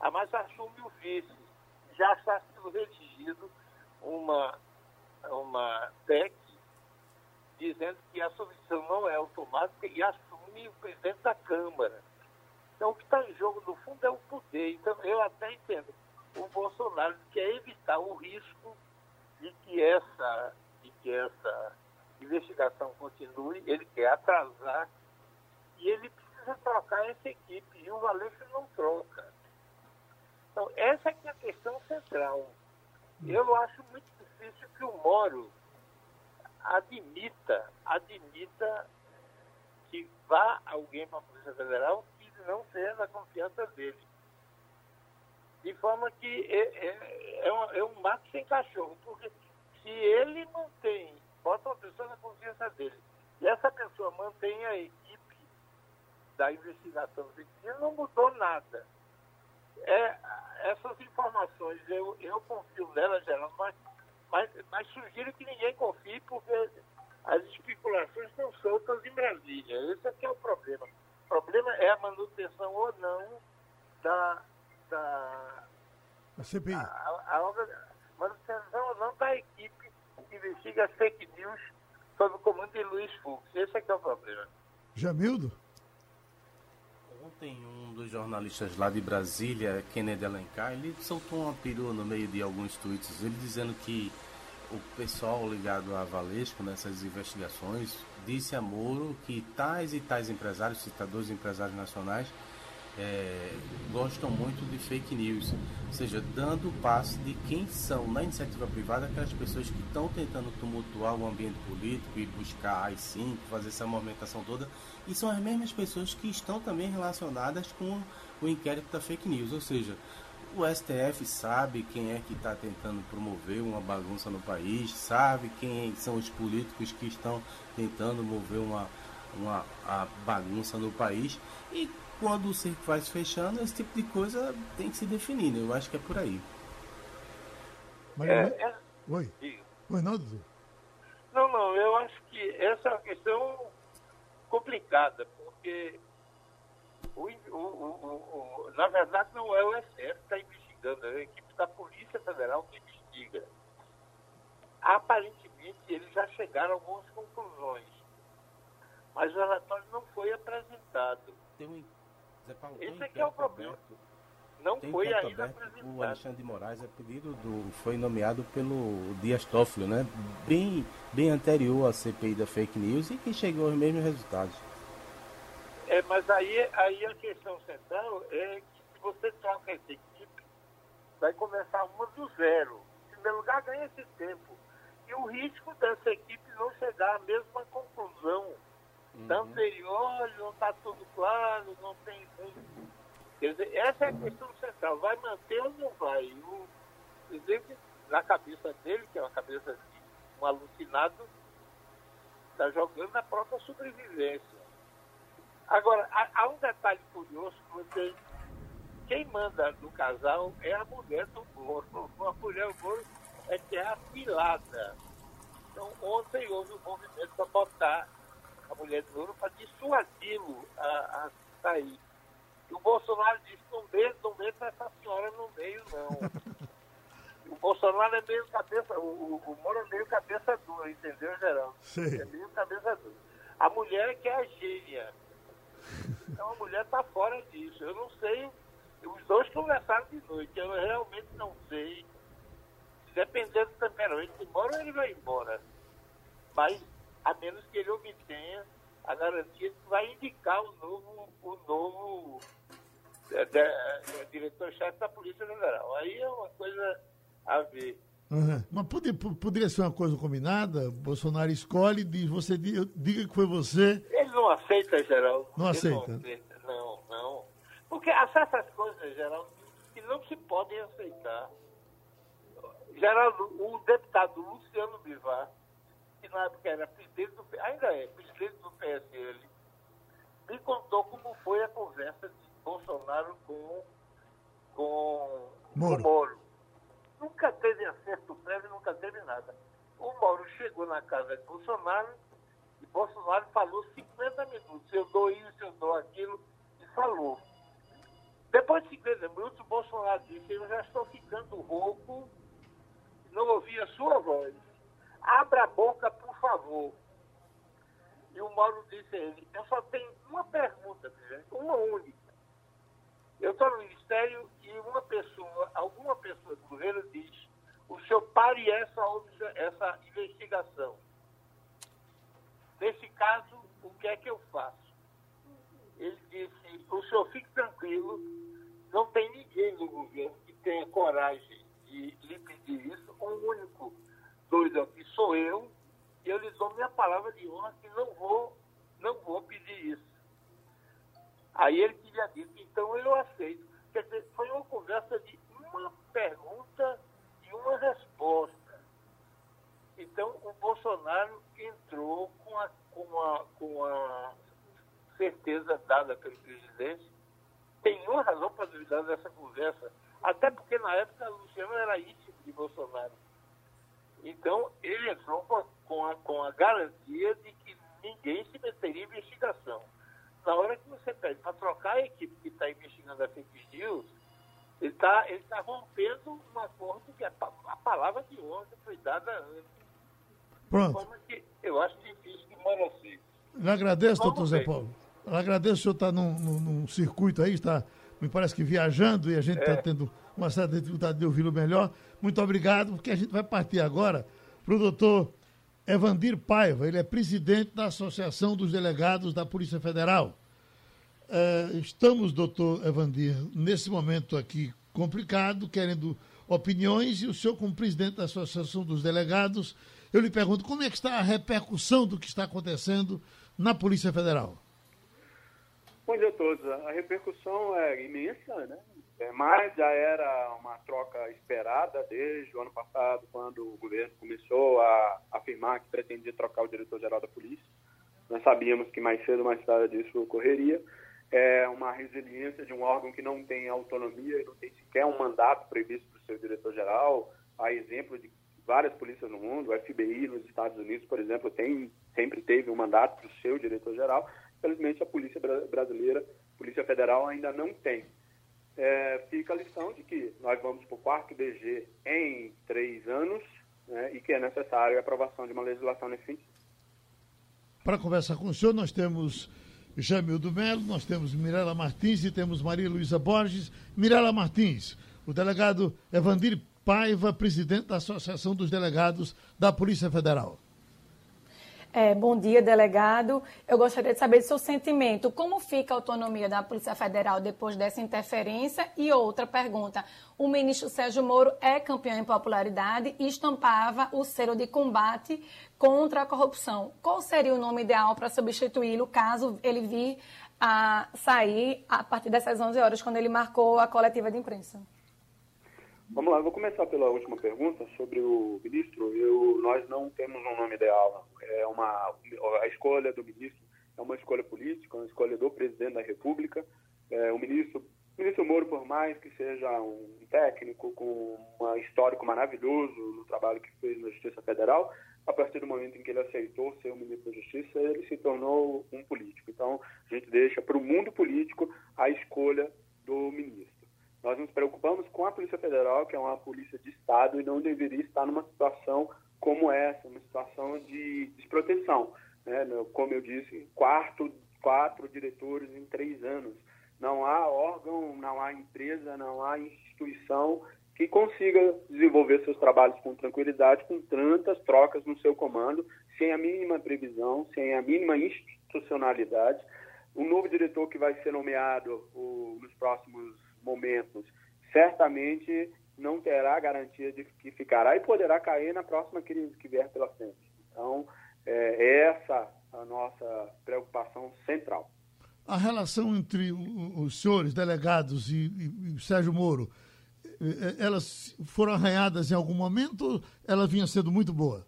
ah, mas assume o vice. Já está sendo redigido uma, uma PEC dizendo que a submissão não é automática e assume o presidente da Câmara. Então, o que está em jogo, no fundo, é o poder. Então, eu até entendo. O Bolsonaro quer evitar o risco de que essa, de que essa investigação continue, ele quer atrasar e ele precisa trocar essa equipe. E o Valência não troca. Então, essa é, é a questão central. Eu acho muito difícil que o Moro admita, admita que vá alguém para a Polícia Federal que não seja da confiança dele. De forma que é, é, é, um, é um mato sem cachorro, porque se ele não tem, bota uma pessoa na confiança dele, e essa pessoa mantém a equipe da investigação não mudou nada. É, essas informações, eu, eu confio nela, Geraldo, mas, mas, mas sugiro que ninguém confie, porque as especulações estão soltas em Brasília. Esse é que é o problema. O problema é a manutenção ou não da, da a CPI. A, a, a manutenção ou não da equipe que investiga as fake news sob o comando de Luiz Fux. Esse é que é o problema. Jamildo? Ontem um dos jornalistas lá de Brasília, Kennedy Alencar, ele soltou uma perua no meio de alguns tweets, ele dizendo que o pessoal ligado a Valesco nessas investigações disse a Moro que tais e tais empresários, citadores empresários nacionais, é, gostam muito de fake news, ou seja, dando o passo de quem são na iniciativa privada aquelas pessoas que estão tentando tumultuar o ambiente político e buscar AI-5, fazer essa movimentação toda, e são as mesmas pessoas que estão também relacionadas com o inquérito da fake news, ou seja, o STF sabe quem é que está tentando promover uma bagunça no país, sabe quem são os políticos que estão tentando mover uma, uma bagunça no país. E quando o circo vai se fechando, esse tipo de coisa tem que se definir, né? Eu acho que é por aí. Mas, é, é... Oi. Oi, não? Não, não, eu acho que essa é uma questão complicada, porque o, o, o, o na verdade não é o STF que está investigando, é a equipe da Polícia Federal que investiga. Aparentemente, eles já chegaram a algumas conclusões, mas o relatório não foi apresentado. Tem um Paulo, Esse aqui é o problema. Não tem foi ainda aberto, apresentado. O Alexandre de Moraes é pedido do, foi nomeado pelo Dias Toffoli, né? Bem, bem anterior à CPI da fake news e que chegou aos mesmos resultados. É, mas aí, aí a questão central é que se você troca essa equipe, vai começar uma do zero. Em primeiro lugar, ganha esse tempo. E o risco dessa equipe não chegar à mesma conclusão uhum. da anterior, não está tudo claro, não tem. Quer dizer, essa é a questão central. Vai manter ou não vai? O presidente, na cabeça dele, que é uma cabeça de um alucinado, está jogando na própria sobrevivência. Agora, há, um detalhe curioso que. Quem manda no casal é a mulher do Moro. A mulher do Moro é que é afilada. Então, ontem houve um movimento para botar a mulher do Lula para dissuadi-lo a, a sair. E o Bolsonaro disse, não meto, não meto essa senhora no meio, não. o Bolsonaro é meio cabeça, o, o Moro é meio cabeça dura, entendeu, Geraldo? Sim. É meio cabeça dura. A mulher é que é a gênia. Então a mulher está fora disso. Eu não sei. Os dois conversaram de noite. Eu realmente não sei. Dependendo do temperamento de Moro, ele vai embora. Mas a menos que ele obtenha a garantia que vai indicar o novo, o novo é, é, diretor-chefe da Polícia Federal. Aí é uma coisa a ver. Uhum. Mas poderia, poderia ser uma coisa combinada? Bolsonaro escolhe, diz, você diga que foi você. Ele não aceita, Geraldo. Não Ele aceita. Não, aceita. não, não. Porque há certas coisas, Geraldo, que não se podem aceitar. Geraldo, o deputado Luciano Bivar na época era presidente do, ainda é presidente do PSL, me contou como foi a conversa de Bolsonaro com, com Moro. o Moro. Nunca teve acerto prévio, nunca teve nada. O Moro chegou na casa de Bolsonaro e Bolsonaro falou 50 minutos. Eu dou isso, eu dou aquilo, e falou. Depois de 50 minutos, o Bolsonaro disse: Eu já estou ficando rouco, não ouvi a sua voz. Abra a boca, favor. E o Mauro disse a ele, eu só tenho uma pergunta, uma única. Eu estou no ministério e uma pessoa, alguma pessoa do governo diz, o senhor pare essa, essa investigação. Nesse caso, o que é que eu faço? Ele disse, o senhor fique tranquilo, não tem ninguém no governo que coragem de lhe pedir isso. O único doido aqui sou eu, eu lhe dou minha palavra de honra que não vou, não vou pedir isso. Aí ele tinha dito, então eu aceito. Quer dizer, foi uma conversa de uma pergunta e uma resposta. Então o Bolsonaro entrou com a, com a, com a certeza dada pelo presidente. Tem uma razão para duvidar dessa conversa. Até porque na época Luciano era íntimo de Bolsonaro. Então ele entrou com a, com a garantia de que ninguém se meteria em investigação. Na hora que você pede para trocar a equipe que está investigando a fake news, ele está ele tá rompendo um acordo que a, a palavra de honra foi dada antes. Pronto. De forma que eu acho difícil que monossiga. Eu agradeço, doutor Zé. Paulo. Eu agradeço, o senhor está num, num- num circuito aí, está, me parece que viajando, e a gente está É. tendo uma certa dificuldade de ouvi-lo melhor. Muito obrigado, porque a gente vai partir agora para o doutor Evandir Paiva. Ele é presidente da Associação dos Delegados da Polícia Federal. Eh, estamos, doutor Evandir, nesse momento aqui complicado, querendo opiniões, e o senhor, como presidente da Associação dos Delegados, eu lhe pergunto como é que está a repercussão do que está acontecendo na Polícia Federal. Bom dia a todos. A repercussão é imensa, né? É, mas já era uma troca esperada desde o ano passado, quando o governo começou a afirmar que pretendia trocar o diretor-geral da polícia. Nós sabíamos que mais cedo ou mais tarde isso ocorreria. É uma resiliência de um órgão que não tem autonomia, não tem sequer um mandato previsto para o seu diretor-geral. Há exemplo de várias polícias no mundo, o FBI nos Estados Unidos, por exemplo, tem, sempre teve um mandato para o seu diretor-geral. Infelizmente, a Polícia Bra- Brasileira, a Polícia Federal, ainda não tem. É, fica a lição de que nós vamos para o quarto DG em três anos né, e que é necessário a aprovação de uma legislação nesse sentido. Para conversar com o senhor, nós temos Jamildo Melo, nós temos Mirela Martins e temos Maria Luísa Borges. Mirela Martins, o delegado Evandir Paiva, presidente da Associação dos Delegados da Polícia Federal. É, bom dia, delegado. Eu gostaria de saber do seu sentimento. Como fica a autonomia da Polícia Federal depois dessa interferência? E outra pergunta. O ministro Sérgio Moro é campeão em popularidade e estampava o selo de combate contra a corrupção. Qual seria o nome ideal para substituí-lo caso ele vir a sair a partir dessas 11 horas, quando ele marcou a coletiva de imprensa? Vamos lá, vou começar pela última pergunta sobre o ministro. Eu, nós não temos um nome ideal. É uma, a escolha do ministro é uma escolha política, uma escolha do presidente da República. É, o ministro, o ministro Moro, por mais que seja um técnico com um histórico maravilhoso no trabalho que fez na Justiça Federal, a partir do momento em que ele aceitou ser o ministro da Justiça, ele se tornou um político. Então, a gente deixa para o mundo político a escolha do ministro. Nós nos preocupamos com a Polícia Federal, que é uma polícia de Estado e não deveria estar numa situação como essa, uma situação de desproteção. Né? Como eu disse, quarto, quatro diretores em três anos. Não há órgão, não há empresa, não há instituição que consiga desenvolver seus trabalhos com tranquilidade, com tantas trocas no seu comando, sem a mínima previsão, sem a mínima institucionalidade. O novo diretor que vai ser nomeado o, nos próximos momentos certamente não terá garantia de que ficará e poderá cair na próxima crise que vier pela frente. Então, é essa a nossa preocupação central. A relação entre os senhores delegados e, e- e Sérgio Moro, eh, eh, elas foram arranhadas em algum momento ou ela vinha sendo muito boa?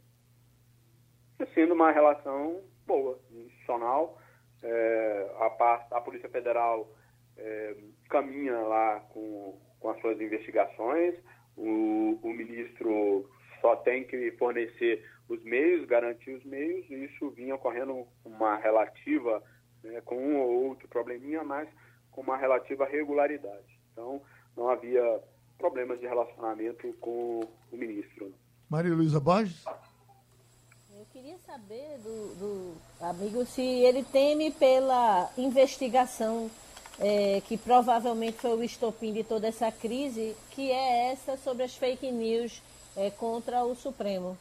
sendo uma relação boa, institucional. É, a, a Polícia Federal é, caminha lá com, com as suas investigações. O, o ministro só tem que fornecer os meios, garantir os meios, e isso vinha ocorrendo com uma relativa, né, com um ou outro probleminha, mas com uma relativa regularidade. Então, não havia problemas de relacionamento com o ministro. Maria Luísa Borges? Eu queria saber do, do amigo se ele teme pela investigação eh, que provavelmente foi o estopim de toda essa crise, que é essa sobre as fake news eh, contra o Supremo.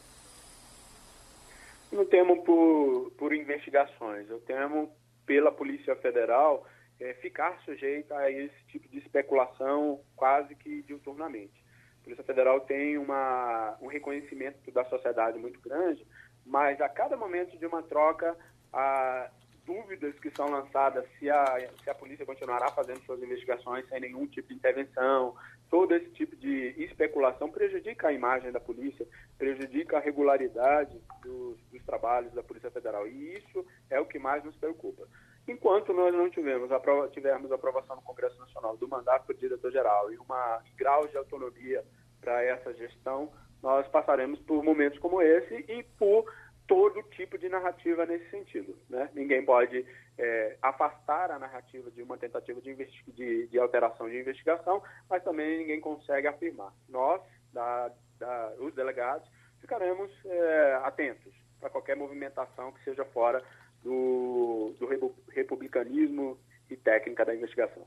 Não temo por, por investigações, eu temo pela Polícia Federal eh, ficar sujeita a esse tipo de especulação quase que diuturnamente. A Polícia Federal tem uma, um reconhecimento da sociedade muito grande, mas a cada momento de uma troca, a, dúvidas que são lançadas se a, se a polícia continuará fazendo suas investigações sem nenhum tipo de intervenção, todo esse tipo de especulação prejudica a imagem da polícia, prejudica a regularidade dos, dos trabalhos da Polícia Federal. E isso é o que mais nos preocupa. Enquanto nós não aprova tivermos aprovação no Congresso Nacional do mandato do diretor-geral e uma grau de autonomia para essa gestão, nós passaremos por momentos como esse e por todo tipo de narrativa nesse sentido. Né? Ninguém pode é, afastar a narrativa de uma tentativa de, de, de, alteração de investigação, mas também ninguém consegue afirmar. Nós, da, da, os delegados, ficaremos é, atentos para qualquer movimentação que seja fora do, do republicanismo e técnica da investigação.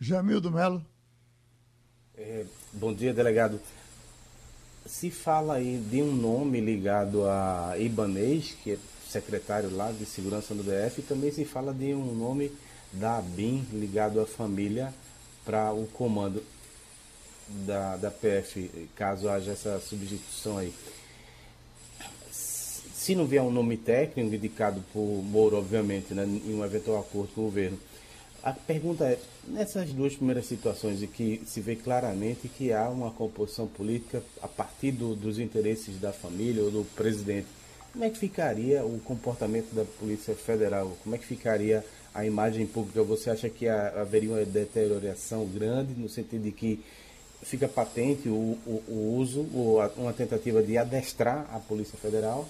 Jamildo Melo. É, bom dia, delegado se fala aí de um nome ligado a Ibanês, que é secretário lá de segurança do DF, também se fala de um nome da ABIN ligado à família para o comando da, da PF, caso haja essa substituição aí. Se não vier um nome técnico indicado por Moro, obviamente, né, em um eventual acordo com o governo, a pergunta é, nessas duas primeiras situações em que se vê claramente que há uma composição política a partir do, dos interesses da família ou do presidente, como é que ficaria o comportamento da Polícia Federal? Como é que ficaria a imagem pública? Você acha que haveria uma deterioração grande no sentido de que fica patente o, o, o uso ou uma tentativa de adestrar a Polícia Federal?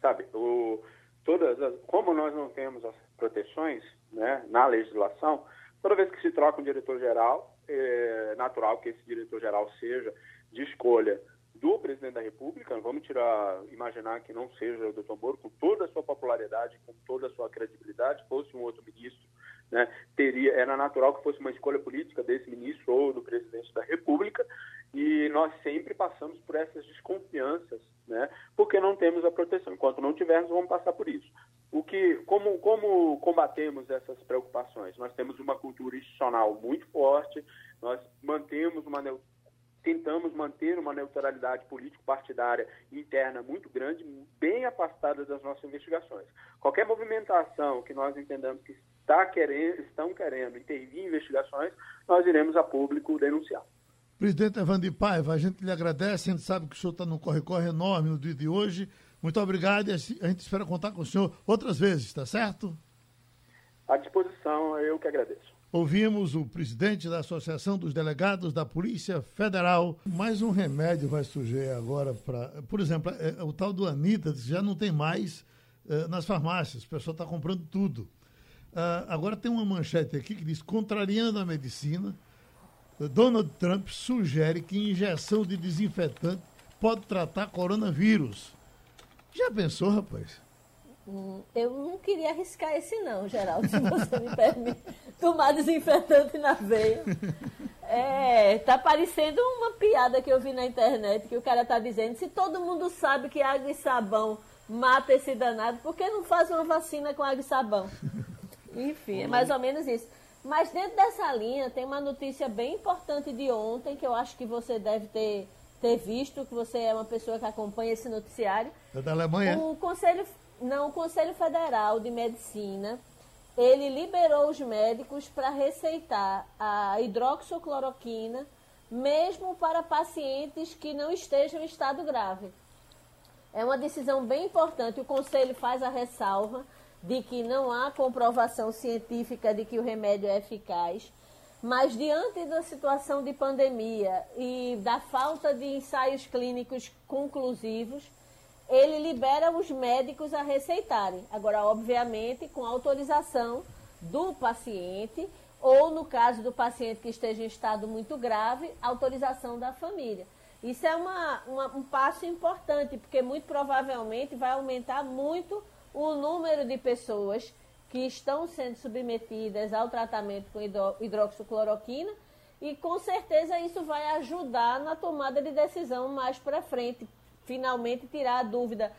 Sabe, o, todas as, como nós não temos as proteções, né, na legislação, toda vez que se troca um diretor-geral, é natural que esse diretor-geral seja de escolha do presidente da República, vamos tirar, imaginar que não seja o doutor Moro, com toda a sua popularidade, com toda a sua credibilidade, fosse um outro ministro, né, teria, era natural que fosse uma escolha política desse ministro ou do presidente da República, e nós sempre passamos por essas desconfianças, né, porque não temos a proteção. Enquanto não tivermos, vamos passar por isso. O que, como, como combatemos essas preocupações? Nós temos uma cultura institucional muito forte, nós mantemos uma tentamos manter uma neutralidade político-partidária interna muito grande, bem afastada das nossas investigações. Qualquer movimentação que nós entendamos que está querendo, estão querendo intervir em investigações, nós iremos a público denunciar. Presidente Evandro Paiva, a gente lhe agradece, a gente sabe que o senhor está num corre-corre enorme no dia de hoje. Muito obrigado e a gente espera contar com o senhor outras vezes, está certo? À disposição, eu que agradeço. Ouvimos o presidente da Associação dos Delegados da Polícia Federal. Mais um remédio vai surgir agora para. Por exemplo, é, é, o tal do Anitta já não tem mais é, nas farmácias, o pessoal está comprando tudo. Uh, agora tem uma manchete aqui que diz: contrariando a medicina, Donald Trump sugere que injeção de desinfetante pode tratar coronavírus. Já pensou, rapaz? Hum, eu não queria arriscar esse não, Geraldo, se você me permite. Tomar desinfetante na veia. É, tá parecendo uma piada que eu vi na internet, que o cara tá dizendo, se todo mundo sabe que água e sabão mata esse danado, por que não faz uma vacina com água e sabão? Enfim, é mais ou menos isso. Mas dentro dessa linha tem uma notícia bem importante de ontem, que eu acho que você deve ter ter visto que você é uma pessoa que acompanha esse noticiário. É da Alemanha? O Conselho, não, o Conselho Federal de Medicina, ele liberou os médicos para receitar a hidroxicloroquina, mesmo para pacientes que não estejam em estado grave. É uma decisão bem importante. O Conselho faz a ressalva de que não há comprovação científica de que o remédio é eficaz mas diante da situação de pandemia e da falta de ensaios clínicos conclusivos, ele libera os médicos a receitarem. Agora, obviamente, com autorização do paciente ou, no caso do paciente que esteja em estado muito grave, autorização da família. Isso é uma, uma, um passo importante, porque muito provavelmente vai aumentar muito o número de pessoas que estão sendo submetidas ao tratamento com hidroxicloroquina e com certeza isso vai ajudar na tomada de decisão mais para frente, finalmente tirar a dúvida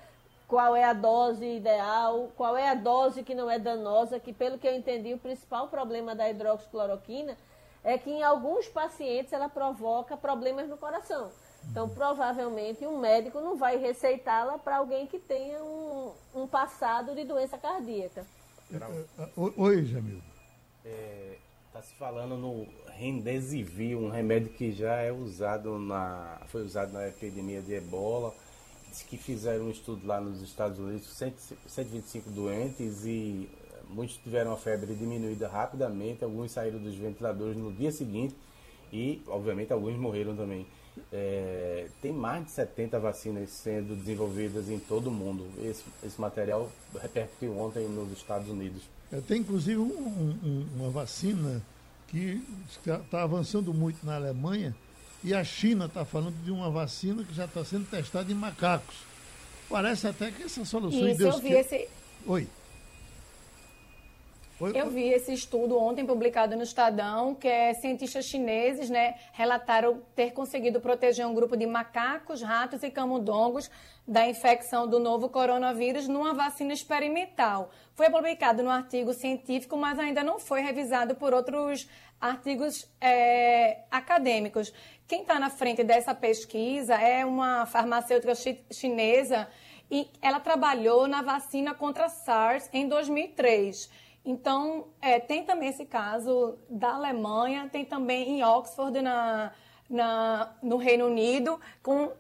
qual é a dose ideal, qual é a dose que não é danosa, que pelo que eu entendi o principal problema da hidroxicloroquina é que em alguns pacientes ela provoca problemas no coração. Então, provavelmente, um médico não vai receitá-la para alguém que tenha um, um, passado de doença cardíaca. Oi, Jamil. Está é, tá se falando no Remdesivir, um remédio que já é usado na, foi usado na epidemia de ebola. Diz que fizeram um estudo lá nos Estados Unidos, 125 doentes e muitos tiveram a febre diminuída rapidamente, alguns saíram dos ventiladores no dia seguinte e, obviamente, alguns morreram também. É, tem mais de 70 vacinas sendo desenvolvidas em todo o mundo. Esse, esse material repercutiu ontem nos Estados Unidos. É, tem inclusive um, um, uma vacina que está avançando muito na Alemanha e a China está falando de uma vacina que já está sendo testada em macacos. Parece até que essa solução... Isso, Deus eu vi que... esse... Oi. Eu vi esse estudo ontem publicado no Estadão, que é cientistas chineses, né, relataram ter conseguido proteger um grupo de macacos, ratos e camundongos da infecção do novo coronavírus numa vacina experimental. Foi publicado no artigo científico, mas ainda não foi revisado por outros artigos é, acadêmicos. Quem está na frente dessa pesquisa é uma farmacêutica chinesa e ela trabalhou na vacina contra SARS em 2003. Então, é, tem também esse caso da Alemanha, tem também em Oxford, na, na no Reino Unido, com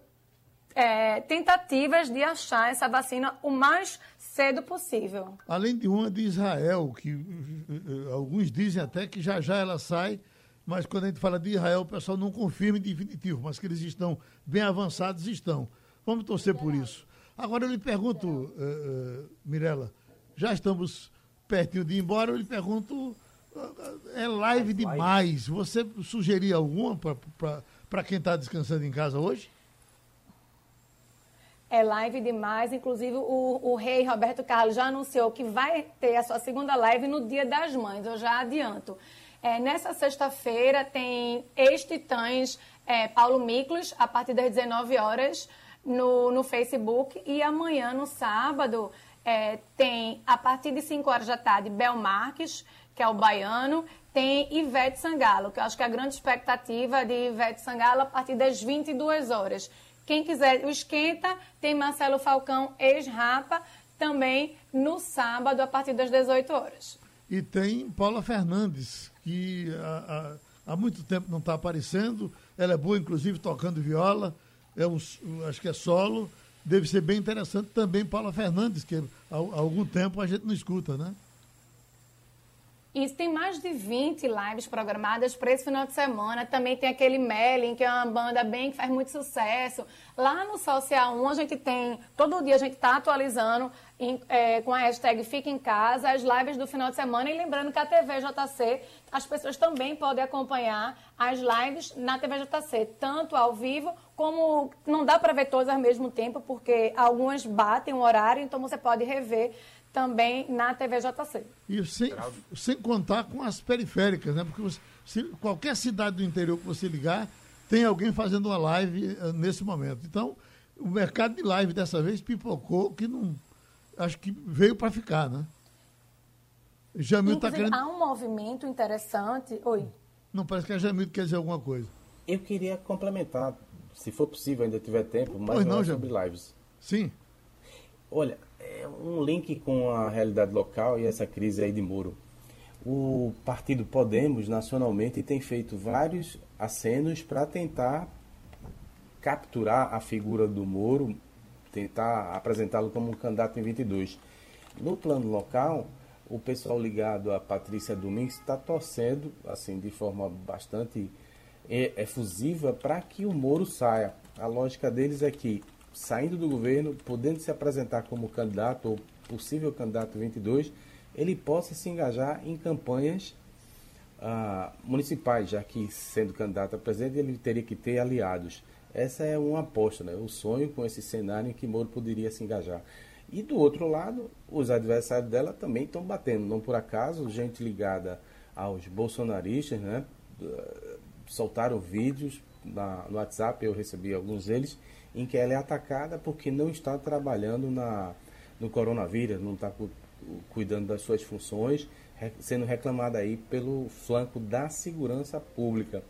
é, tentativas de achar essa vacina o mais cedo possível. Além de uma de Israel, que uh, alguns dizem até que já já ela sai, mas quando a gente fala de Israel, o pessoal não confirma em definitivo, mas que eles estão bem avançados, estão. Vamos torcer por isso. Agora eu lhe pergunto, uh, uh, Mirella, já estamos pertinho de ir embora, eu lhe pergunto, é live demais. Você sugeria alguma para quem está descansando em casa hoje? É live demais. Inclusive, o, o, rei Roberto Carlos já anunciou que vai ter a sua segunda live no Dia das Mães. Eu já adianto. É, nessa sexta-feira tem ex-titãs é, Paulo Miklos, a partir das 19 horas, no, no Facebook. E amanhã, no sábado, é, tem, a partir de 5 horas da tarde, Bel Marques, que é o baiano, tem Ivete Sangalo, que eu acho que é a grande expectativa de Ivete Sangalo a partir das 22 horas. Quem quiser o esquenta, tem Marcelo Falcão, ex-rapa, também no sábado, a partir das 18 horas. E tem Paula Fernandes, que há, há, há muito tempo não está aparecendo. Ela é boa, inclusive, tocando viola. É um, acho que é solo deve ser bem interessante também Paula Fernandes, que há, algum tempo a gente não escuta, né? Isso, tem mais de 20 lives programadas para esse final de semana. Também tem aquele Melin, que é uma banda bem que faz muito sucesso. Lá no Social 1, a gente tem, todo dia a gente está atualizando em, é, com a hashtag Fica em Casa as lives do final de semana. E lembrando que a TV JC, as pessoas também podem acompanhar as lives na TV JC, tanto ao vivo como não dá para ver todas ao mesmo tempo, porque algumas batem o horário, então você pode rever também na TVJC. E sem, sem contar com as periféricas, né? Porque você, se, qualquer cidade do interior que você ligar, tem alguém fazendo uma live uh, nesse momento. Então, o mercado de live dessa vez pipocou, que não. Acho que veio para ficar, né? Jamil está querendo. Há um movimento interessante. Oi. Não, parece que a Jamil quer dizer alguma coisa. Eu queria complementar, se for possível, ainda tiver tempo, mais não, sobre lives. Sim. Olha, é um link com a realidade local e essa crise aí de Moro. O partido Podemos, nacionalmente, tem feito vários acenos para tentar capturar a figura do Moro, tentar apresentá-lo como um candidato em 22. No plano local, o pessoal ligado a Patrícia Domingues está torcendo, assim, de forma bastante efusiva, para que o Moro saia. A lógica deles é que saindo do governo, podendo se apresentar como candidato ou possível candidato 22, ele possa se engajar em campanhas ah, municipais, já que sendo candidato a presidente ele teria que ter aliados. Essa é uma aposta, né? o sonho com esse cenário em que Moro poderia se engajar. E do outro lado, os adversários dela também estão batendo, não por acaso, gente ligada aos bolsonaristas, né? Soltaram vídeos na, no WhatsApp, eu recebi alguns deles, em que ela é atacada porque não está trabalhando na, no coronavírus, não está cu, cuidando das suas funções, sendo reclamada aí pelo flanco da segurança pública.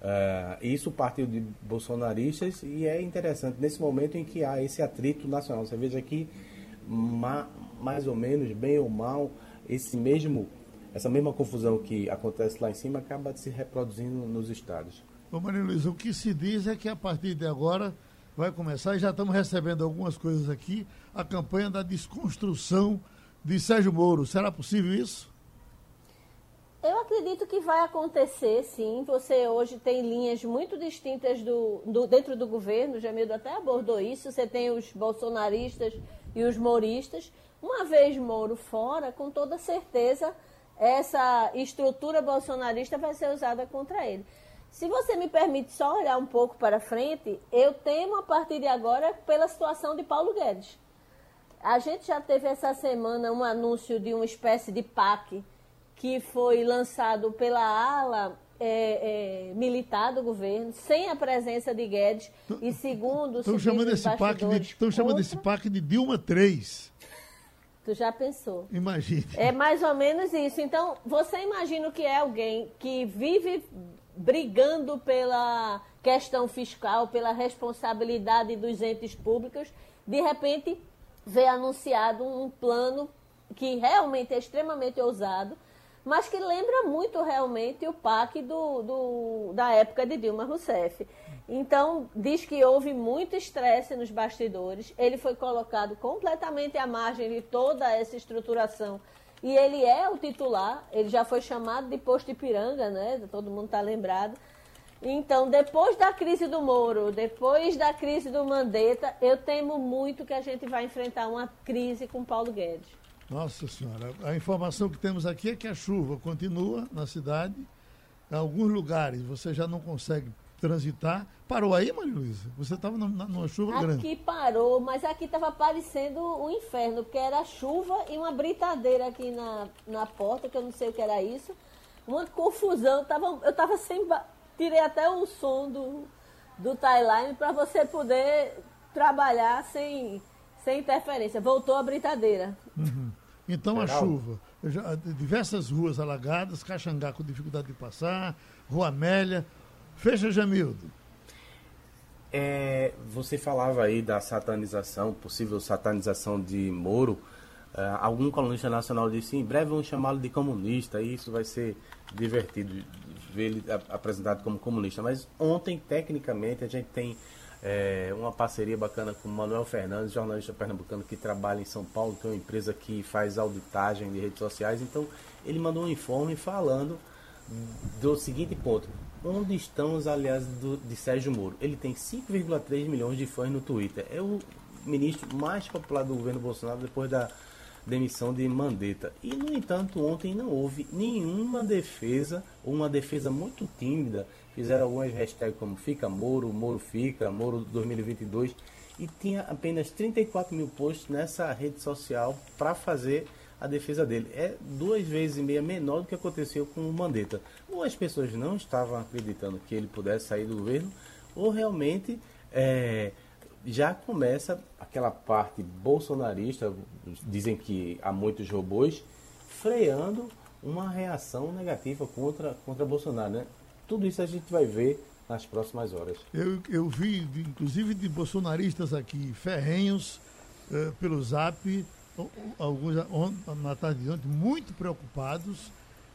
Uh, isso partiu de bolsonaristas e é interessante nesse momento em que há esse atrito nacional. Você veja que ma, mais ou menos, bem ou mal, esse mesmo, essa mesma confusão que acontece lá em cima acaba se reproduzindo nos estados. Ô Maria Luiz, o que se diz é que a partir de agora vai começar, e já estamos recebendo algumas coisas aqui, a campanha da desconstrução de Sérgio Moro. Será possível isso? Eu acredito que vai acontecer, sim. Você hoje tem linhas muito distintas do, do, dentro do governo, o Jamildo até abordou isso. Você tem os bolsonaristas e os moristas. Uma vez Moro fora, com toda certeza, essa estrutura bolsonarista vai ser usada contra ele. Se você me permite só olhar um pouco para frente, eu temo a partir de agora pela situação de Paulo Guedes. A gente já teve essa semana um anúncio de uma espécie de PAC que foi lançado pela ala é, é, militar do governo, sem a presença de Guedes, e segundo... Estão chamando, esse PAC de, estão chamando esse PAC de Dilma 3. Tu já pensou? Imagine. É mais ou menos isso. Então, você imagina o que é alguém que vive brigando pela questão fiscal, pela responsabilidade dos entes públicos, de repente vê anunciado um plano que realmente é extremamente ousado, mas que lembra muito realmente o PAC do, do, da época de Dilma Rousseff. Então, diz que houve muito estresse nos bastidores, ele foi colocado completamente à margem de toda essa estruturação. E ele é o titular, ele já foi chamado de posto Ipiranga, né? Todo mundo está lembrado. Então, depois da crise do Moro, depois da crise do Mandetta, eu temo muito que a gente vai enfrentar uma crise com Paulo Guedes. Nossa Senhora, a informação que temos aqui é que a chuva continua na cidade. Em alguns lugares você já não consegue transitar. Parou aí, Maria Luísa? Você estava numa chuva aqui grande. Aqui parou, mas aqui estava parecendo um inferno, porque era chuva e uma britadeira aqui na, na porta, que eu não sei o que era isso. Uma confusão. Tava, eu estava sem. Tirei até o som do, do timeline para você poder trabalhar sem, sem interferência. Voltou a britadeira. Uhum. Então a chuva, já, diversas ruas alagadas, Caxangá com dificuldade de passar, Rua Amélia. Fecha, Jamildo. É, você falava aí da satanização, possível satanização de Moro. Uh, algum colunista nacional disse em breve vão chamá-lo de comunista e isso vai ser divertido ver ele apresentado como comunista. Mas ontem, tecnicamente, a gente tem é, uma parceria bacana com o Manuel Fernandes, jornalista pernambucano que trabalha em São Paulo, tem uma empresa que faz auditagem de redes sociais. Então, ele mandou um informe falando do seguinte ponto. Onde estão os aliados do, de Sérgio Moro? Ele tem 5,3 milhões de fãs no Twitter. É o ministro mais popular do governo Bolsonaro depois da demissão de Mandetta. E, no entanto, ontem não houve nenhuma defesa, ou uma defesa muito tímida fizeram algumas hashtags como Fica Moro, Moro Fica, Moro 2022 e tinha apenas 34 mil posts nessa rede social para fazer a defesa dele. É duas vezes e meia menor do que aconteceu com o Mandetta. Ou as pessoas não estavam acreditando que ele pudesse sair do governo, ou realmente é, já começa aquela parte bolsonarista, dizem que há muitos robôs, freando uma reação negativa contra, contra Bolsonaro. Né? Tudo isso a gente vai ver nas próximas horas. Eu, eu vi, inclusive, de bolsonaristas aqui, ferrenhos, uh, pelo zap, alguns na tarde de ontem, muito preocupados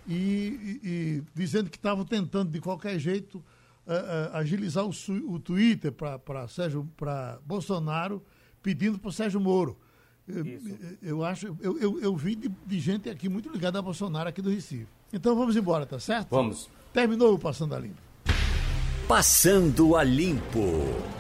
e, e, e dizendo que estavam tentando, de qualquer jeito, uh, uh, agilizar o, o Twitter para Bolsonaro, pedindo para o Sérgio Moro. Eu, eu, acho, eu, eu, eu vi de, de gente aqui muito ligada a Bolsonaro aqui do Recife. Então vamos embora, tá certo? Vamos. Terminou o Passando a Limpo. Passando a Limpo.